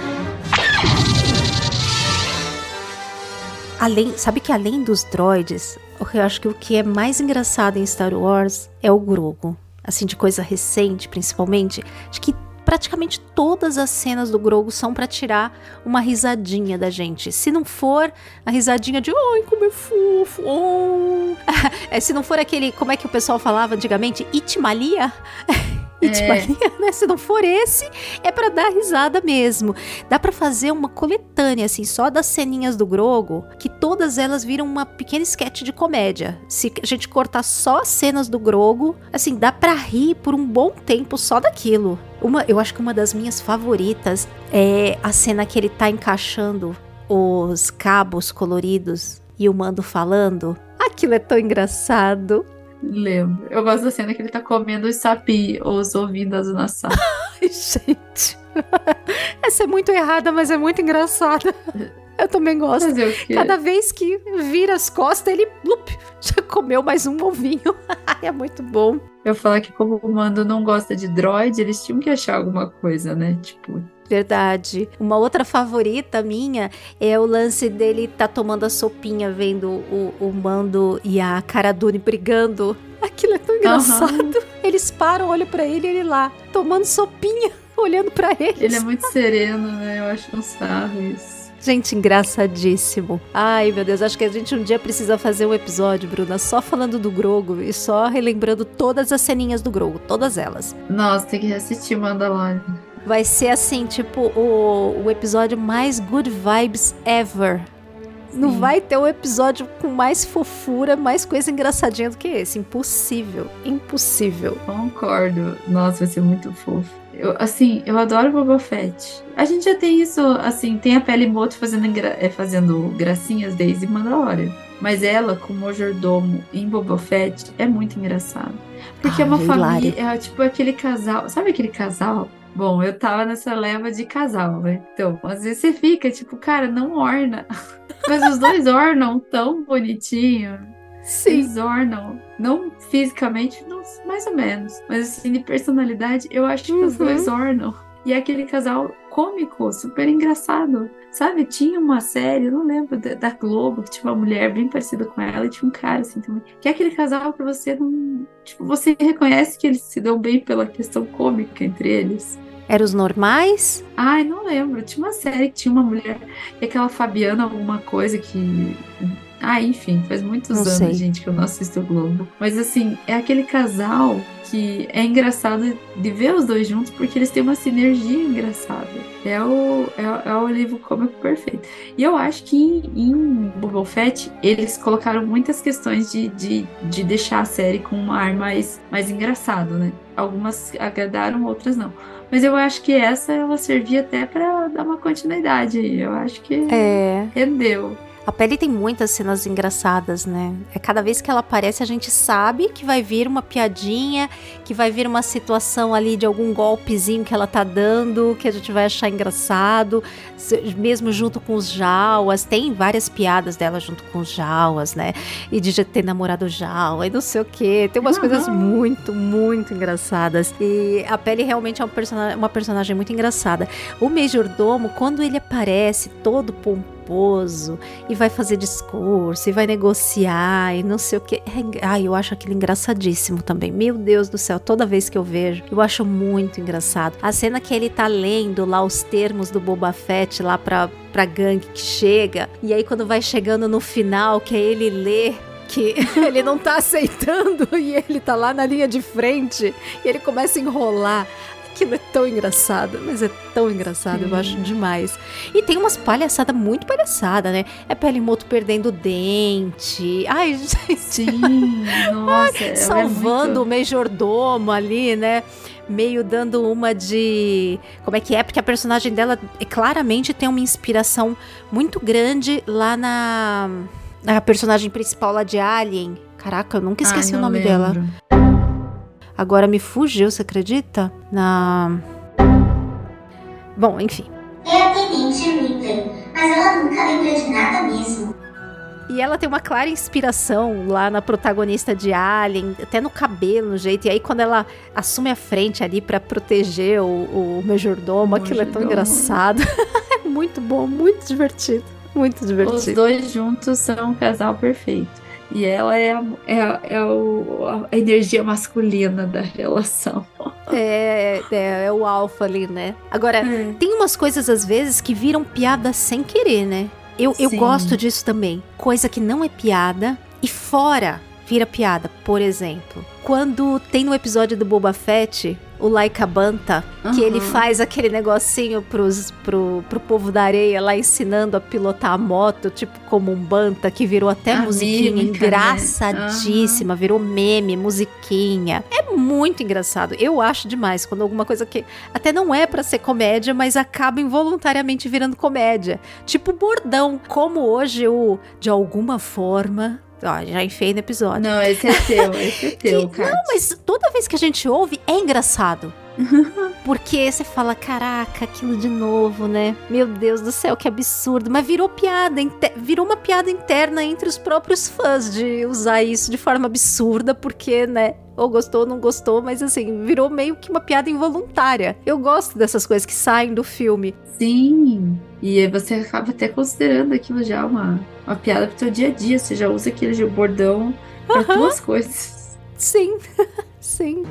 Além, sabe que além dos droids, eu acho que o que é mais engraçado em Star Wars é o Grogu. Assim, de coisa recente, principalmente. Acho que praticamente todas as cenas do Grogu são pra tirar uma risadinha da gente. Se não for a risadinha de ai, como é fofo, oh. É, se não for aquele, como é que o pessoal falava antigamente? Itmalia? Itmalia, né? Se não for esse, é pra dar risada mesmo. Dá pra fazer uma coletânea, assim, só das ceninhas do Grogo, que todas elas viram uma pequena sketch de comédia. Se a gente cortar só as cenas do Grogo, assim, dá pra rir por um bom tempo só daquilo. Uma, eu acho que uma das minhas favoritas é a cena que ele tá encaixando os cabos coloridos e o Mando falando. Aquilo é tão engraçado.
Lembro. Eu gosto da cena que ele tá comendo os sapi, os ouvindo do Nassau.
Ai, gente. Essa é muito errada, mas é muito engraçada. Eu também gosto. Cada vez que vira as costas, ele blup, já comeu mais um ovinho. é muito bom.
Eu falar que como o Mando não gosta de droid, eles tinham que achar alguma coisa, né? Tipo,
Verdade. Uma outra favorita minha é o lance dele tá tomando a sopinha, vendo o, o Mando e a Cara Dune brigando. Aquilo é tão engraçado. Eles param, olham pra ele e ele lá, tomando sopinha. olhando pra eles.
Ele é muito sereno, né? Eu acho um sarro isso.
Gente, engraçadíssimo. Ai, meu Deus, acho que a gente um dia precisa fazer um episódio, Bruna, só falando do Grogo e só relembrando todas as ceninhas do Grogo, todas elas.
Nossa, tem que assistir Mandalorian.
Vai ser assim, tipo, o, o episódio mais good vibes ever. Não
Sim.
vai ter um episódio com mais fofura, mais coisa engraçadinha do que esse. Impossível. Impossível.
Concordo. Nossa, vai ser muito fofo. Eu, assim, eu adoro Boba Fett. A gente já tem isso, assim, tem a Pele Moto fazendo, gra- é, fazendo gracinhas desde Mandalorian. Mas ela, com o Majordomo em Boba Fett, é muito engraçado. Porque é uma família, é tipo aquele casal. Sabe aquele casal? Bom, eu tava nessa leva de casal, né? Então, às vezes você fica, tipo, cara, não orna. Mas os dois ornam tão bonitinho. Eles ornam. Não fisicamente, não, mais ou menos. Mas assim, de personalidade, eu acho que os
Uhum.
dois ornam. E é aquele casal cômico, super engraçado. Sabe, tinha uma série, eu não lembro, da, da Globo, que tinha uma mulher bem parecida com ela e tinha um cara assim também. Que é aquele casal que você não. Tipo, você reconhece que eles se dão bem pela questão cômica entre eles.
Eram os normais?
Ai, não lembro. Tinha uma série que tinha uma mulher. E aquela Fabiana, alguma coisa que. Ah, enfim, faz muitos
Não
anos,
sei.
gente, que eu não assisto o Globo. Mas assim, é aquele casal que é engraçado de ver os dois juntos porque eles têm uma sinergia engraçada. É o, é, é o livro cômico perfeito. E eu acho que em, em Boba Fett eles colocaram muitas questões de, de, de deixar a série com um ar mais, mais engraçado, né? Algumas agradaram, outras não. Mas eu acho que essa ela servia até pra dar uma continuidade aí. Eu acho que
É.
rendeu.
A pele tem muitas cenas engraçadas, né? É cada vez que ela aparece, a gente sabe que vai vir uma piadinha, que vai vir uma situação ali de algum golpezinho que ela tá dando, que a gente vai achar engraçado, mesmo junto com os Jauas. Tem várias piadas dela junto com os Jauas, né? E de já ter namorado Jaua e não sei o quê. Tem umas coisas muito, muito engraçadas. E a pele realmente é um persona- uma personagem muito engraçada. O Majordomo, quando ele aparece todo pomposo e vai fazer discurso e vai negociar e não sei o que. É, ai, eu acho aquilo engraçadíssimo também. Meu Deus do céu, toda vez que eu vejo, eu acho muito engraçado. A cena que ele tá lendo lá os termos do Boba Fett lá pra, pra gangue que chega, e aí quando vai chegando no final, que é ele lê. Que ele não tá aceitando e ele tá lá na linha de frente e ele começa a enrolar. Aquilo é tão engraçado, mas é tão engraçado, eu
Sim.
acho demais. E tem umas palhaçadas muito palhaçada, né? É Pelimoto perdendo o dente. Ai, gente,
Sim, nossa. ela é
salvando o
muito-
Majordomo ali, né? Meio dando uma de. Como é que é? Porque a personagem dela é, claramente tem uma inspiração muito grande lá na. Na personagem principal lá de Alien. Caraca, eu nunca esqueci
Ai,
o nome dela. Agora me fugiu, você acredita? Na. Bom, enfim.
É mas ela nunca lembra de nada mesmo.
E ela tem uma clara inspiração lá na protagonista de Alien, até no cabelo, no jeito. E aí, quando ela assume a frente ali pra proteger o, o majordomo, aquilo é tão engraçado. é muito bom, muito divertido. Muito
Os
divertido.
dois juntos são um casal perfeito. E ela é, a, é, é o, a energia masculina da relação.
É, é, é o alfa ali, né? Agora, tem umas coisas às vezes que viram piada sem querer, né? Eu, eu gosto disso também. Coisa que não é piada e fora vira piada. Por exemplo, quando tem no episódio do Boba Fett o Laika Banta, que ele faz aquele negocinho pros, pro, pro povo da areia lá ensinando a pilotar a moto, tipo como um Banta, que virou até
A
musiquinha
mímica, né?
engraçadíssima, virou meme, musiquinha. É muito engraçado. Eu acho demais quando alguma coisa que até não é pra ser comédia, mas acaba involuntariamente virando comédia. Tipo bordão, como hoje o de alguma forma. Ó, já enfiei no episódio.
Não, esse é teu, esse é teu, cara.
Não, mas toda vez que a gente ouve é engraçado. Porque você fala, caraca, aquilo de novo, né? Meu Deus do céu, que absurdo. Mas virou piada, virou uma piada interna entre os próprios fãs de usar isso de forma absurda, porque, né? Ou gostou ou não gostou, mas assim, virou meio que uma piada involuntária. Eu gosto dessas coisas que saem do filme.
Sim. E você acaba até considerando aquilo já uma, uma piada pro teu dia a dia. Você já usa aquele de bordão pra
Aham.
duas coisas.
Sim, sim.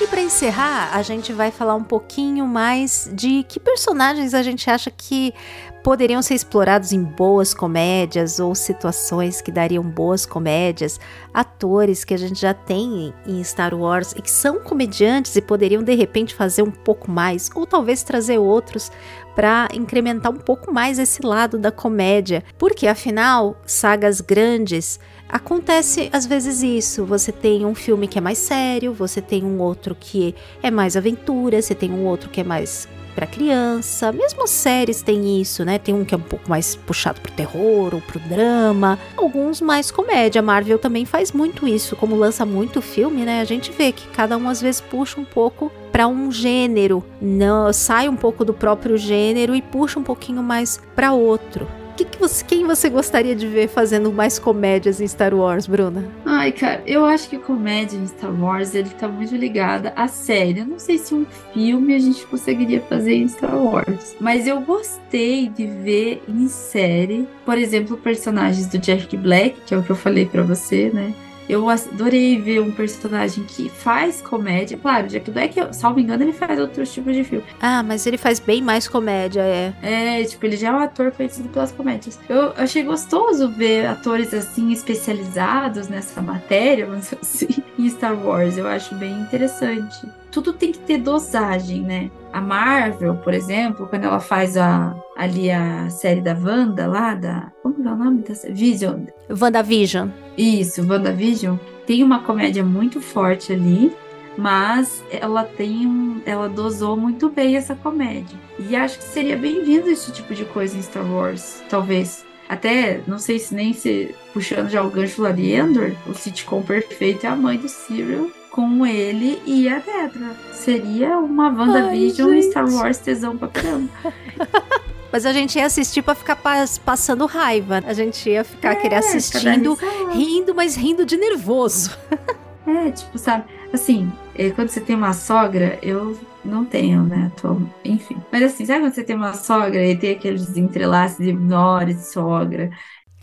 E para encerrar, a gente vai falar um pouquinho mais de que personagens a gente acha que poderiam ser explorados em boas comédias ou situações que dariam boas comédias, atores que a gente já tem em Star Wars e que são comediantes e poderiam de repente fazer um pouco mais, ou talvez trazer outros para incrementar um pouco mais esse lado da comédia, porque afinal, sagas grandes acontece às vezes isso. Você tem um filme que é mais sério, você tem um outro que é mais aventura, você tem um outro que é mais para criança. Mesmo séries têm isso, né? Tem um que é um pouco mais puxado pro terror ou pro drama, alguns mais comédia. Marvel também faz muito isso, como lança muito filme, né? A gente vê que cada um às vezes puxa um pouco para um gênero, não sai um pouco do próprio gênero e puxa um pouquinho mais para outro. Que que você, quem você gostaria de ver fazendo mais comédias em Star Wars, Bruna?
Ai, cara, eu acho que comédia em Star Wars ele tá muito ligada à série. Eu não sei se um filme a gente conseguiria fazer em Star Wars, mas eu gostei de ver em série, por exemplo, personagens do Jack Black, que é o que eu falei para você, né? Eu adorei ver um personagem que faz comédia. Claro, Jack Black, salvo engano, ele faz outros tipos de filme.
Ah, mas ele faz bem mais comédia, é.
É, tipo, ele já é um ator conhecido pelas comédias. Eu achei gostoso ver atores assim especializados nessa matéria, vamos assim, em Star Wars. Eu acho bem interessante. Tudo tem que ter dosagem, né? A Marvel, por exemplo, quando ela faz a, ali a série da Wanda lá, da. Como é o nome dessa? Vision.
WandaVision.
Isso, WandaVision. Tem uma comédia muito forte ali, mas ela tem um, ela dosou muito bem essa comédia. E acho que seria bem-vindo esse tipo de coisa em Star Wars, talvez. Até, não sei se nem se puxando já o gancho lá de Endor, o sitcom perfeito é a mãe do Cyril com ele e a Dedra. Seria uma WandaVision e Star Wars tesão pra caramba.
Mas a gente ia assistir pra ficar passando raiva. A gente ia ficar
É,
querer assistindo, rindo, mas rindo de nervoso.
É, tipo, sabe? Assim, eh, quando você tem uma sogra, eu não tenho, né? Atualmente. Enfim. Mas assim, sabe quando você tem uma sogra e tem aqueles entrelaços de nora de sogra?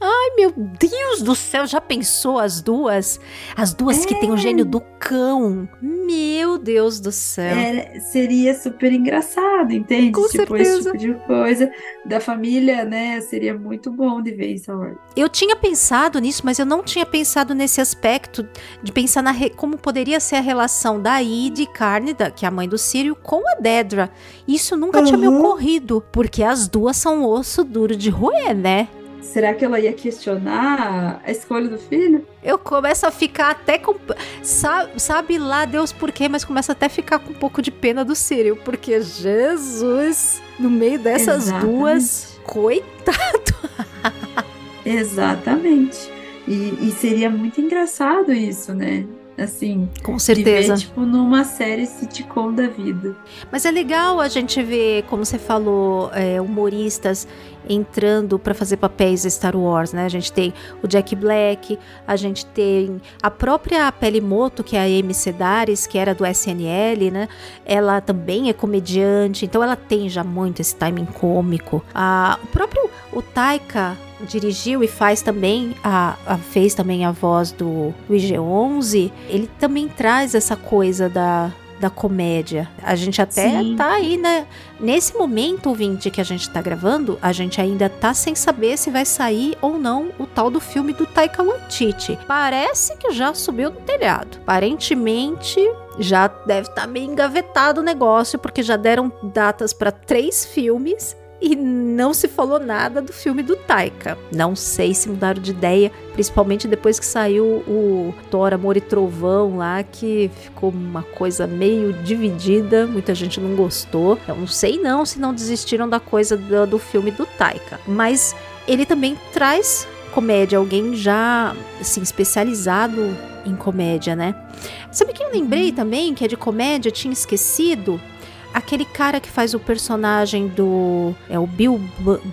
Ai, meu Deus do céu, já pensou as duas? As duas que tem o gênio do cão. Meu Deus do céu.
É, seria super engraçado, entende?
Com
tipo,
certeza.
esse tipo de coisa da família, né? Seria muito bom de ver em Star Wars.
Eu tinha pensado nisso, mas eu não tinha pensado nesse aspecto de pensar na como poderia ser a relação da Id Carne, da- que é a mãe do Sírio, com a Dedra. Isso nunca tinha me
Uhum.
ocorrido, porque as duas são osso duro de roer, né?
Será que ela ia questionar a escolha do filho?
Eu começo a ficar até com. Sabe, sabe lá Deus por quê, mas começo até a ficar com um pouco de pena do Círio, porque Jesus, no meio dessas
Exatamente.
duas, coitado.
Exatamente. E, e seria muito engraçado isso, né? Assim,
Com certeza.
ver, tipo, numa série sitcom da vida.
Mas é legal a gente ver, como você falou, é, humoristas entrando para fazer papéis Star Wars, né? A gente tem o Jack Black, a gente tem a própria Pele Moto, que é a Amy Sedaris, que era do SNL, né? Ela também é comediante, então ela tem já muito esse timing cômico. Ah, o próprio o Taika dirigiu e faz também a, a- fez também a voz do, do IG-11. Ele também traz essa coisa da da comédia. A gente até
Sim.
tá aí, né? Nesse momento, ouvinte, que a gente tá gravando, a gente ainda tá sem saber se vai sair ou não o tal do filme do Taika Waititi. Parece que já subiu no telhado. Aparentemente, já deve estar meio engavetado o negócio, porque já deram datas para três filmes e não se falou nada do filme do Taika. Não sei se mudaram de ideia, principalmente depois que saiu o Thor, Amor e Trovão lá, que ficou uma coisa meio dividida, muita gente não gostou. Eu não sei não se não desistiram da coisa do, do filme do Taika. Mas ele também traz comédia, alguém já assim, especializado em comédia, né? Sabe quem eu lembrei também que é de comédia, tinha esquecido? Aquele cara que faz o personagem do. É o Bill,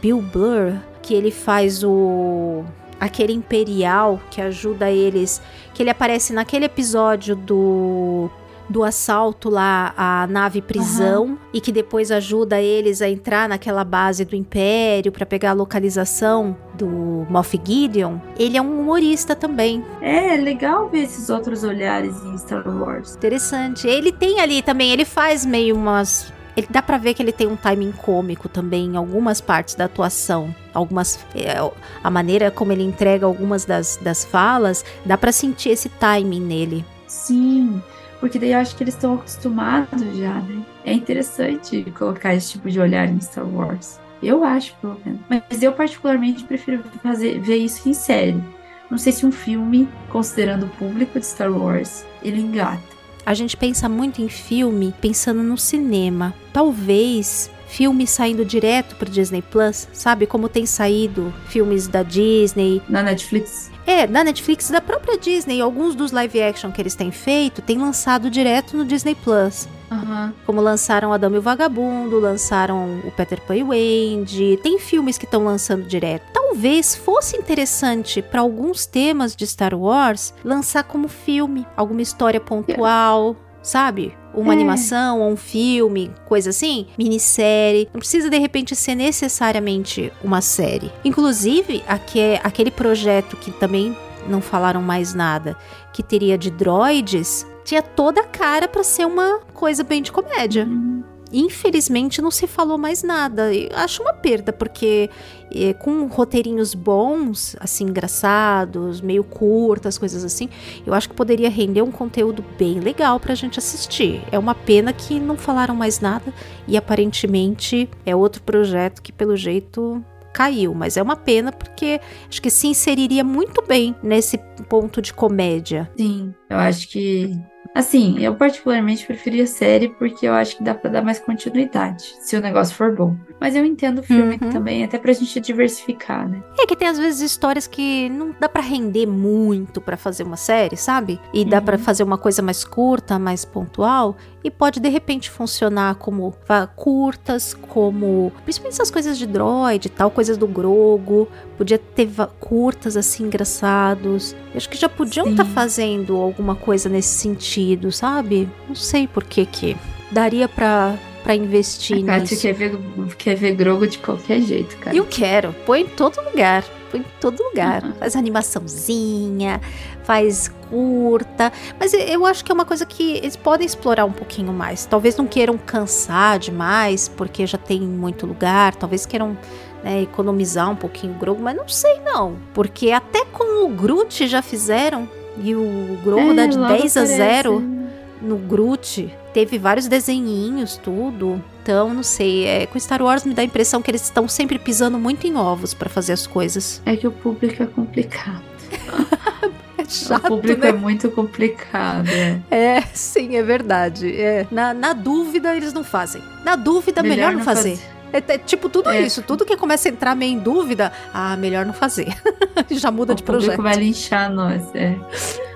Bill Blur, que ele faz o. Aquele imperial que ajuda eles. Que ele aparece naquele episódio do. Do assalto lá à nave prisão e que depois ajuda eles a entrar naquela base do império para pegar a localização do Moff Gideon, ele é um humorista também.
É, é legal ver esses outros olhares em Star Wars.
Interessante. Ele tem ali também, ele faz meio umas ele dá para ver que ele tem um timing cômico também em algumas partes da atuação. Algumas. É, a maneira como ele entrega algumas das, das falas, dá para sentir esse timing nele.
Sim, porque daí eu acho que eles estão acostumados já, né? É interessante colocar esse tipo de olhar em Star Wars. Eu acho, pelo menos. Mas eu, particularmente, prefiro fazer, ver isso em série. Não sei se um filme, considerando o público de Star Wars, ele engata.
A gente pensa muito em filme pensando no cinema. Talvez filme saindo direto para Disney Plus, sabe? Como tem saído filmes da Disney.
Na Netflix.
É, na Netflix da própria Disney. Alguns dos live action que eles têm feito têm lançado direto no Disney Plus.
Uhum.
Como lançaram Adão e o Vagabundo, lançaram o Peter Pan e Wendy. Tem filmes que estão lançando direto. Talvez fosse interessante para alguns temas de Star Wars lançar como filme, alguma história pontual, sabe? Uma é. animação ou um filme, coisa assim, minissérie. Não precisa de repente ser necessariamente uma série. Inclusive, aqui é aquele projeto que também não falaram mais nada, que teria de droids, tinha toda a cara para ser uma coisa bem de comédia. Uhum. Infelizmente não se falou mais nada. Eu acho uma perda, porque é, com roteirinhos bons, assim, engraçados, meio curtas, coisas assim, eu acho que poderia render um conteúdo bem legal pra gente assistir. É uma pena que não falaram mais nada e aparentemente é outro projeto que, pelo jeito, caiu, mas é uma pena porque acho que se inseriria muito bem nesse ponto de comédia.
Sim, eu acho que Assim, eu particularmente preferia série porque eu acho que dá pra dar mais continuidade, se o negócio for bom. Mas eu entendo o filme uhum. também, até pra gente diversificar, né?
É que tem às vezes histórias que não dá para render muito para fazer uma série, sabe? E dá para uhum. fazer uma coisa mais curta, mais pontual e pode de repente funcionar como curtas, como principalmente essas coisas de droid e tal, coisas do Grogo, podia ter curtas assim engraçados. Eu acho que já podiam estar tá fazendo alguma coisa nesse sentido, sabe? Não sei por que que daria para para investir
a
nisso.
Quer ver, quer ver Grogo de qualquer jeito, cara.
Eu quero, põe em todo lugar em todo lugar. Uhum. Faz animaçãozinha, faz curta. Mas eu acho que é uma coisa que eles podem explorar um pouquinho mais. Talvez não queiram cansar demais, porque já tem muito lugar. Talvez queiram né, economizar um pouquinho o Grogu, mas não sei não. Porque até com o Groot já fizeram. E o Grogu é, dá de 10 a 0 no Groot. Teve vários desenhinhos, tudo. Então, não sei. É, com Star Wars me dá a impressão que eles estão sempre pisando muito em ovos para fazer as coisas.
É que o público é complicado.
é chato,
o público
né?
é muito complicado. É,
é sim, é verdade. É. Na, na, dúvida, eles não fazem. Na dúvida, melhor, melhor não fazer. fazer. É, é, tipo tudo é. isso, tudo que começa a entrar meio em dúvida, ah, melhor não fazer. Já muda
o
de projeto. O
público vai linchar nós, é.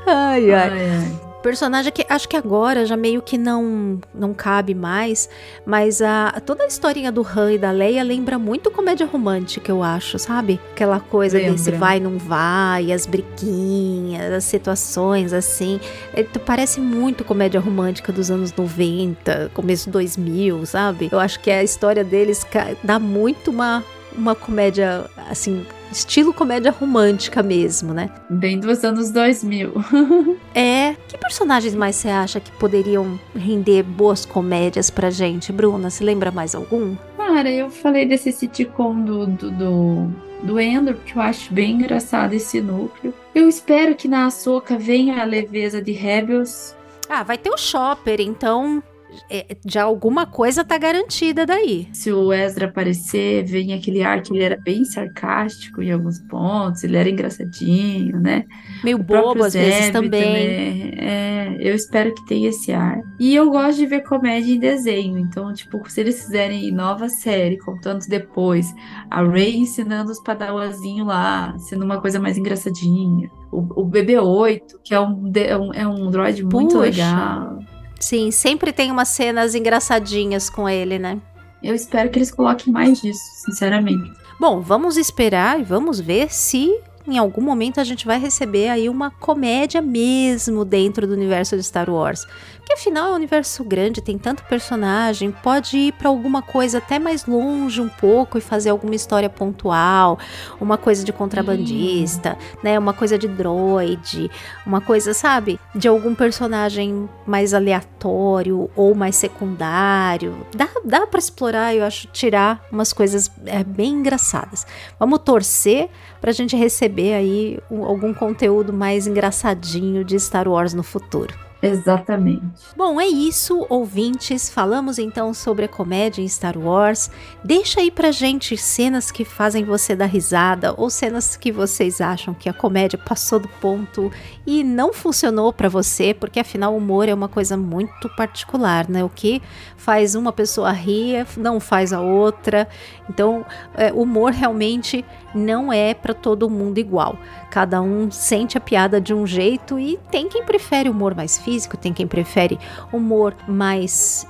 Ai, ai. ai, ai. Personagem que acho que agora já meio que não não cabe mais, mas a toda a historinha do Han e da Leia lembra muito comédia romântica, eu acho, sabe? Aquela coisa lembra. desse vai não vai, as briquinhas, as situações assim. É, parece muito comédia romântica dos anos 90, começo 2000, sabe? Eu acho que a história deles dá muito uma uma comédia assim estilo comédia romântica mesmo, né?
Bem dos anos 2000.
é. Que personagens mais você acha que poderiam render boas comédias pra gente, Bruna? Se lembra mais algum?
Cara, eu falei desse sitcom do, do, do, do Endor, que eu acho bem engraçado esse núcleo. Eu espero que na Açoka venha a leveza de Rebels.
Ah, vai ter o Shopper, então já alguma coisa tá garantida daí.
Se o Ezra aparecer, vem aquele ar que ele era bem sarcástico em alguns pontos, ele era engraçadinho, né?
Meio o bobo às vezes também. também.
É, eu espero que tenha esse ar. E eu gosto de ver comédia em desenho, então, tipo, se eles fizerem nova série, contando depois, a Ray ensinando os padawazinhos lá, sendo uma coisa mais engraçadinha. O, o BB-8, que é um, é um, é um droid muito Puxa. legal.
Sim, sempre tem umas cenas engraçadinhas com ele, né?
Eu espero que eles coloquem mais disso, sinceramente.
Bom, vamos esperar e vamos ver se em algum momento a gente vai receber aí uma comédia mesmo dentro do universo de Star Wars. Porque afinal é um universo grande, tem tanto personagem, pode ir para alguma coisa até mais longe um pouco e fazer alguma história pontual, uma coisa de contrabandista, hum. né, uma coisa de droid, uma coisa, sabe, de algum personagem mais aleatório ou mais secundário. Dá, dá para explorar, eu acho, tirar umas coisas é, bem engraçadas. Vamos torcer pra gente receber aí um, algum conteúdo mais engraçadinho de Star Wars no futuro.
Exatamente.
Bom, é isso, ouvintes. Falamos então sobre a comédia em Star Wars. Deixa aí pra gente cenas que fazem você dar risada ou cenas que vocês acham que a comédia passou do ponto e não funcionou para você, porque afinal o humor é uma coisa muito particular, né? O que faz uma pessoa rir não faz a outra. Então, é, o humor realmente não é para todo mundo igual. Cada um sente a piada de um jeito e tem quem prefere humor mais físico, tem quem prefere humor mais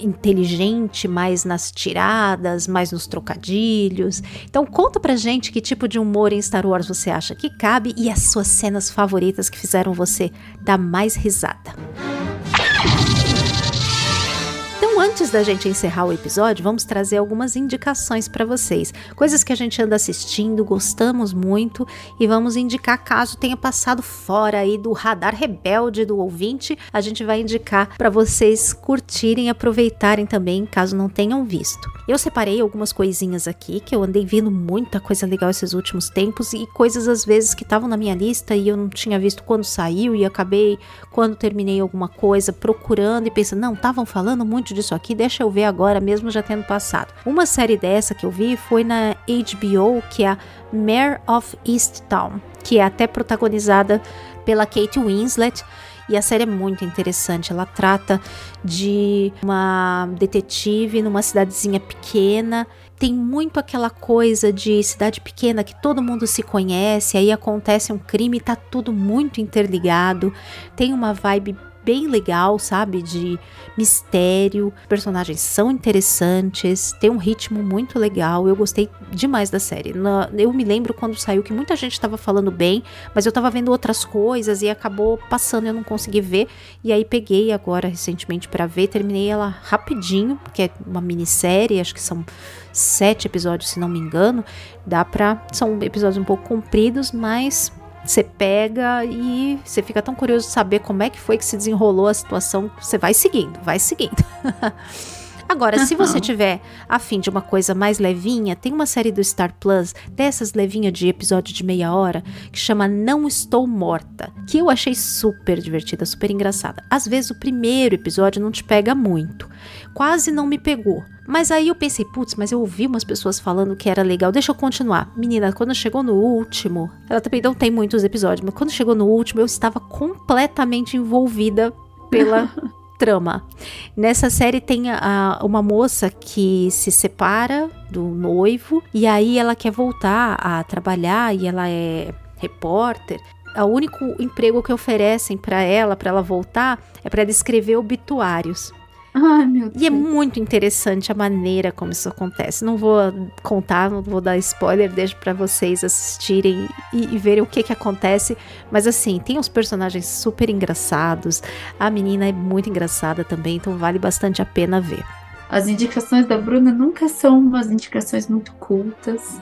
inteligente, mais nas tiradas, mais nos trocadilhos. Então conta pra gente que tipo de humor em Star Wars você acha que cabe e as suas cenas favoritas que fizeram você dar mais risada. Antes da gente encerrar o episódio, vamos trazer algumas indicações para vocês, coisas que a gente anda assistindo, gostamos muito e vamos indicar caso tenha passado fora aí do radar rebelde do ouvinte, a gente vai indicar para vocês curtirem e aproveitarem também, caso não tenham visto. Eu separei algumas coisinhas aqui que eu andei vendo muita coisa legal esses últimos tempos e coisas às vezes que estavam na minha lista e eu não tinha visto quando saiu e acabei quando terminei alguma coisa procurando e pensando, não, estavam falando muito disso aqui deixa eu ver agora, mesmo já tendo passado. Uma série dessa que eu vi foi na HBO, que é a Mare of Easttown, que é até protagonizada pela Kate Winslet. E a série é muito interessante. Ela trata de uma detetive numa cidadezinha pequena. Tem muito aquela coisa de cidade pequena que todo mundo se conhece, aí acontece um crime, tá tudo muito interligado. Tem uma vibe bem legal, sabe? De mistério. Personagens são interessantes, tem um ritmo muito legal. Eu gostei demais da série. eu me lembro quando saiu que muita gente estava falando bem, mas eu estava vendo outras coisas e acabou passando, eu não consegui ver. E aí peguei agora recentemente para ver, terminei ela rapidinho, porque é uma minissérie, acho que são sete episódios, se não me engano. Dá pra. São episódios um pouco compridos, mas você pega e você fica tão curioso de saber como é que foi que se desenrolou a situação. Você vai seguindo, vai seguindo. Agora, se você tiver afim de uma coisa mais levinha, tem uma série do Star Plus, dessas levinhas de episódio de meia hora, que chama Não Estou Morta, que eu achei super divertida, super engraçada. Às vezes o primeiro episódio não te pega muito, quase não me pegou. Mas aí eu pensei, putz, mas eu ouvi umas pessoas falando que era legal, deixa eu continuar. Menina, quando chegou no último, ela também não tem muitos episódios, mas quando chegou no último, eu estava completamente envolvida pela trama. Nessa série tem a, uma moça que se separa do noivo e aí ela quer voltar a trabalhar e ela é repórter. O único emprego que oferecem para ela, para ela voltar, é para ela escrever obituários.
Ai, meu Deus.
E é muito interessante a maneira como isso acontece. Não vou contar, não vou dar spoiler, deixo para vocês assistirem e, e, verem o que que acontece. Mas assim, tem uns personagens super engraçados. A menina é muito engraçada também, então vale bastante a pena ver.
As indicações da Bruna nunca são umas indicações muito cultas.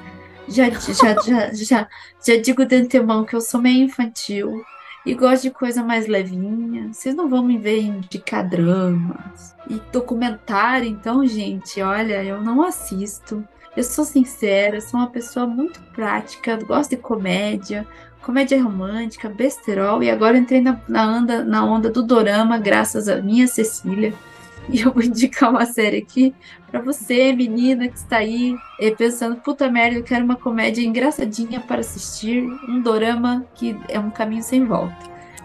Já, já, já, já, já digo de antemão que eu sou meio infantil e gosto de coisa mais levinha. Vocês não vão me ver indicar dramas e documentário, então, gente, olha, eu não assisto. Eu sou sincera, sou uma pessoa muito prática, gosto de comédia, comédia romântica, besterol, e agora entrei na, na, onda, na onda do dorama, graças a minha Cecília. E eu vou indicar uma série aqui para você, menina que está aí eh, pensando, puta merda, eu quero uma comédia engraçadinha para assistir, um dorama que é um caminho sem volta.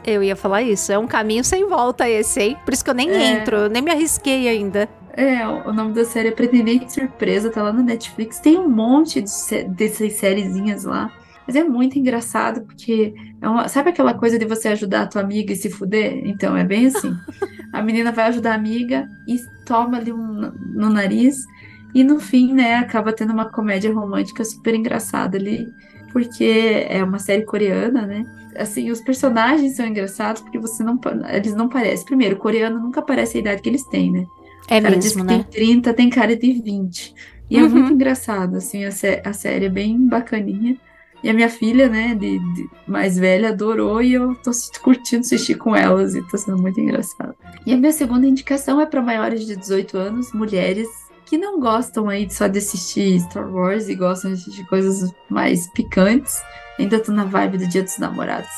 Eu ia falar isso, é um caminho sem volta esse, hein? Por isso que eu nem é... entro, eu nem me arrisquei ainda.
É, o nome da série é Pretendente Surpresa, tá lá no Netflix. Tem um monte de dessas sériezinhas lá. Mas é muito engraçado, porque é uma, sabe aquela coisa de você ajudar a tua amiga e se fuder? Então, é bem assim. A menina vai ajudar a amiga e toma ali um, no nariz. E no fim, né, acaba tendo uma comédia romântica super engraçada ali. porque é uma série coreana, né? Assim, os personagens são engraçados porque você não, eles não parecem. Primeiro, o coreano nunca parece a idade que eles têm, né?
É
cara
mesmo,
diz que
né?
tem 30, tem cara de 20. E é
Uhum.
muito engraçado, assim, a, sé- a série é bem bacaninha. E a minha filha, né, de, de mais velha, adorou e eu tô curtindo assistir com elas e tá sendo muito engraçado. E a minha segunda indicação é para maiores de 18 anos, mulheres que não gostam aí só de assistir Star Wars e gostam de assistir coisas mais picantes. Ainda tô na vibe do Dia dos Namorados.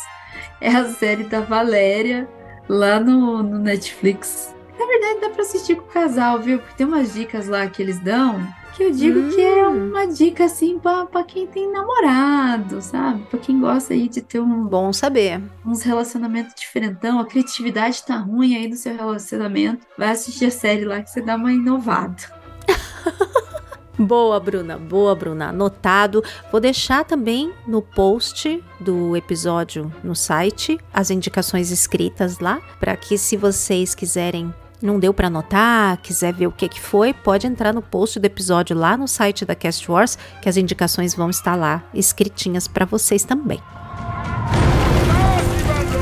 É a série da Valéria lá no, no Netflix. Na verdade, dá pra assistir com o casal, viu? Porque tem umas dicas lá que eles dão que eu digo que é
Hum.
uma dica assim pra quem tem namorado, sabe? Pra quem gosta aí de ter um,
Bom saber.
uns relacionamentos diferentão, a criatividade tá ruim aí no seu relacionamento. Vai assistir a série lá que você dá uma inovada.
Boa, Bruna. Boa, Bruna. Anotado. Vou deixar também no post do episódio no site as indicações escritas lá, para que se vocês quiserem não deu para anotar, quiser ver o que que foi, pode entrar no post do episódio lá no site da Cast Wars, que as indicações vão estar lá escritinhas para vocês também.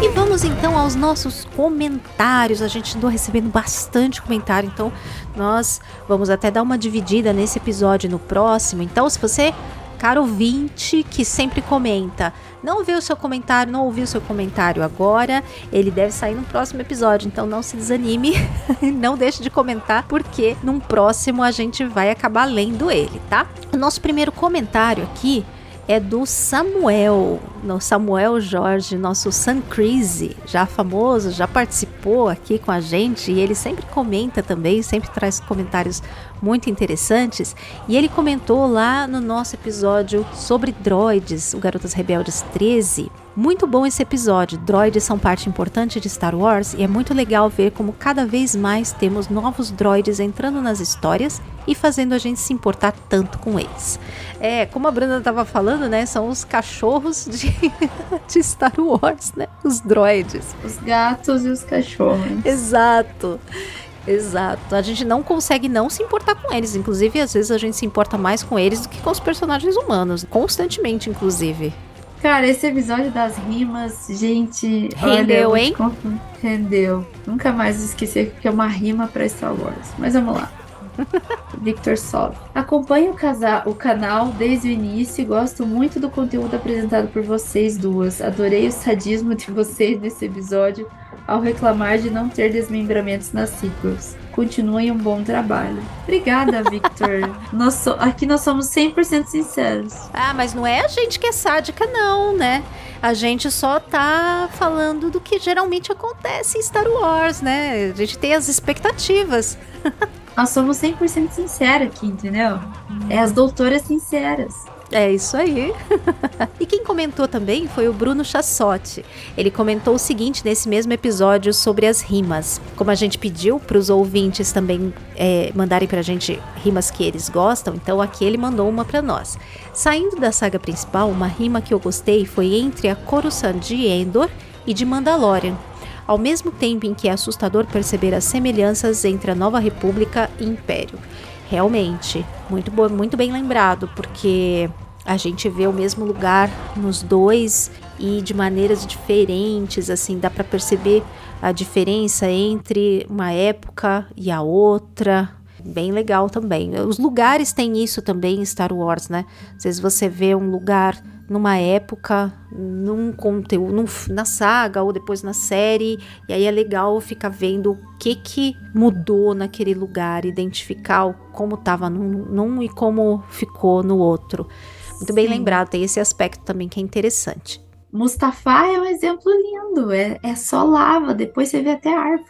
E vamos então aos nossos comentários. A gente andou recebendo bastante comentário, então nós vamos até dar uma dividida nesse episódio no próximo. Então, se você, caro ouvinte, que sempre comenta, não viu o seu comentário, não ouviu o seu comentário agora, ele deve sair no próximo episódio. Então, não se desanime, não deixe de comentar, porque num próximo a gente vai acabar lendo ele, tá? O nosso primeiro comentário aqui é do Samuel, no Samuel Jorge, nosso Sun Crazy, já famoso, já participou aqui com a gente e ele sempre comenta também, sempre traz comentários muito interessantes. E ele comentou lá no nosso episódio sobre droids, o Garotas Rebeldes 13. Muito bom esse episódio. Droids são parte importante de Star Wars e é muito legal ver como cada vez mais temos novos droids entrando nas histórias e fazendo a gente se importar tanto com eles. É, como a Bruna estava falando, né? São os cachorros de, de Star Wars, né? Os droids.
Os gatos e os cachorros.
Exato. Exato. A gente não consegue não se importar com eles. Inclusive, às vezes a gente se importa mais com eles do que com os personagens humanos. Constantemente, inclusive.
Cara, esse episódio das rimas, gente. olha,
Rendeu,
te
hein?
Rendeu. Nunca mais esquecer que é uma rima pra Star Wars. Mas vamos lá. Victor Sov. Acompanho o, casa- o canal desde o início e gosto muito do conteúdo apresentado por vocês duas. Adorei o sadismo de vocês nesse episódio ao reclamar de não ter desmembramentos nas sequels. Continuem um bom trabalho. Obrigada, Victor. nós so- aqui nós somos 100% sinceros.
Ah, mas não é a gente que é sádica, não, né? A gente só tá falando do que geralmente acontece em Star Wars, né? A gente tem as expectativas.
Nós somos 100% sinceros aqui, entendeu? É as doutoras sinceras.
É isso aí. e quem comentou também foi o Bruno Chassotti. Ele comentou o seguinte nesse mesmo episódio sobre as rimas. Como a gente pediu para os ouvintes também é, mandarem para a gente rimas que eles gostam, então aqui ele mandou uma para nós. Saindo da saga principal, uma rima que eu gostei foi entre a Coruscant de Endor e de Mandalorian. Ao mesmo tempo em que é assustador perceber as semelhanças entre a Nova República e Império. Realmente, muito, bo- muito bem lembrado, porque a gente vê o mesmo lugar nos dois e de maneiras diferentes, assim, dá para perceber a diferença entre uma época e a outra. Bem legal também. Os lugares têm isso também em Star Wars, né? Às vezes você vê um lugar numa época, num conteúdo, num na saga ou depois na série, e aí é legal ficar vendo o que que mudou naquele lugar, identificar como estava num, num e como ficou no outro. Muito bem
Sim.
lembrado, tem esse aspecto também que é interessante.
Mustafa é um exemplo lindo. É, é só lava, depois você vê até a árvore.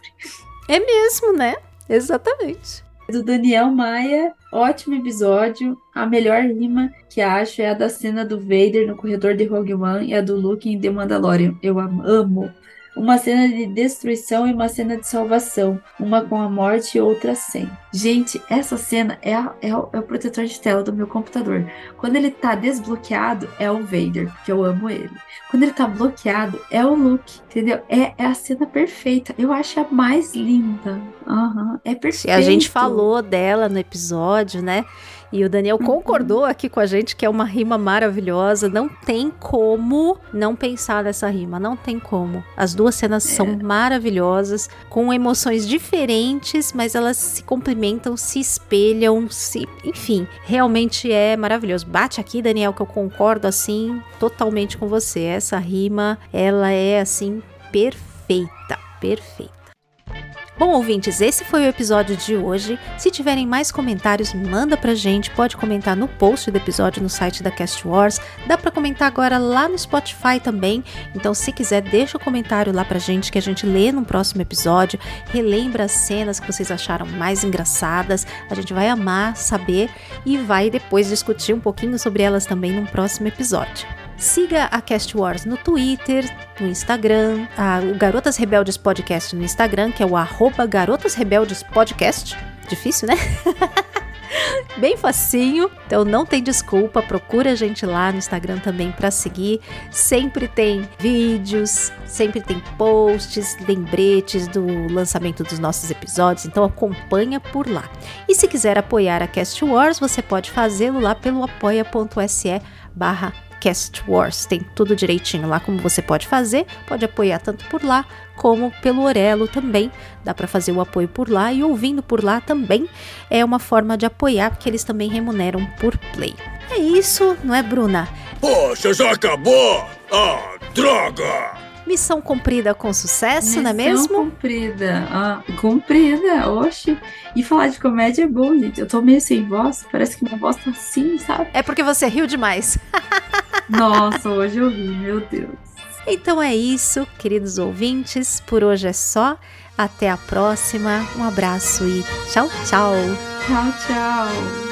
É mesmo, né? Exatamente.
Do Daniel Maia, ótimo episódio. A melhor rima que acho é a da cena do Vader no corredor de Rogue One e a do Luke em The Mandalorian. Eu am- amo. Uma cena de destruição e uma cena de salvação. Uma com a morte e outra sem. Gente, essa cena é, a- é o, é o protetor de tela do meu computador. Quando ele tá desbloqueado, é o Vader, porque eu amo ele. Quando ele tá bloqueado, é o Luke, entendeu? É, é a cena perfeita. Eu acho a mais linda. Aham, é
Se
perfeito.
a gente falou dela no episódio, né? E o Daniel
Uhum.
concordou aqui com a gente que é uma rima maravilhosa. Não tem como não pensar nessa rima. Não tem como. As duas cenas
É.
são maravilhosas, com emoções diferentes, mas elas se complementam, se espelham, se. Enfim, realmente é maravilhoso. Bate aqui, Daniel, que eu concordo assim totalmente com você. Essa rima, ela é assim perfeita. Perfeita. Bom, ouvintes, esse foi o episódio de hoje. Se tiverem mais comentários, manda pra gente. Pode comentar no post do episódio no site da Cast Wars. Dá pra comentar agora lá no Spotify também. Então, se quiser, deixa o comentário lá pra gente que a gente lê no próximo episódio. Relembra as cenas que vocês acharam mais engraçadas. A gente vai amar saber e vai depois discutir um pouquinho sobre elas também no próximo episódio. Siga a Cast Wars no Twitter, no Instagram, a- o Garotas Rebeldes Podcast no Instagram, que é o arroba Garotas Rebeldes Podcast. Difícil, né? Bem facinho, então não tem desculpa, procura a gente lá no Instagram também para seguir. Sempre tem vídeos, sempre tem posts, lembretes do lançamento dos nossos episódios, então acompanha por lá. E se quiser apoiar a Cast Wars, você pode fazê-lo lá pelo apoia.se barra Cast Wars. Tem tudo direitinho lá como você pode fazer. Pode apoiar tanto por lá como pelo Orelo também. Dá para fazer o apoio por lá e ouvindo por lá também é uma forma de apoiar porque eles também remuneram por play. É isso, não é, Bruna?
Poxa, já acabou! Ah, droga!
Missão cumprida com sucesso, não é
Missão
mesmo?
Cumprida. Ah, cumprida, oxe. E falar de comédia é bom, gente. Eu tô meio sem voz, parece que minha voz tá assim, sabe?
É porque você riu demais.
Nossa, hoje eu ri, meu Deus.
Então é isso, queridos ouvintes. Por hoje é só. Até a próxima. Um abraço e tchau, tchau.
Tchau, tchau.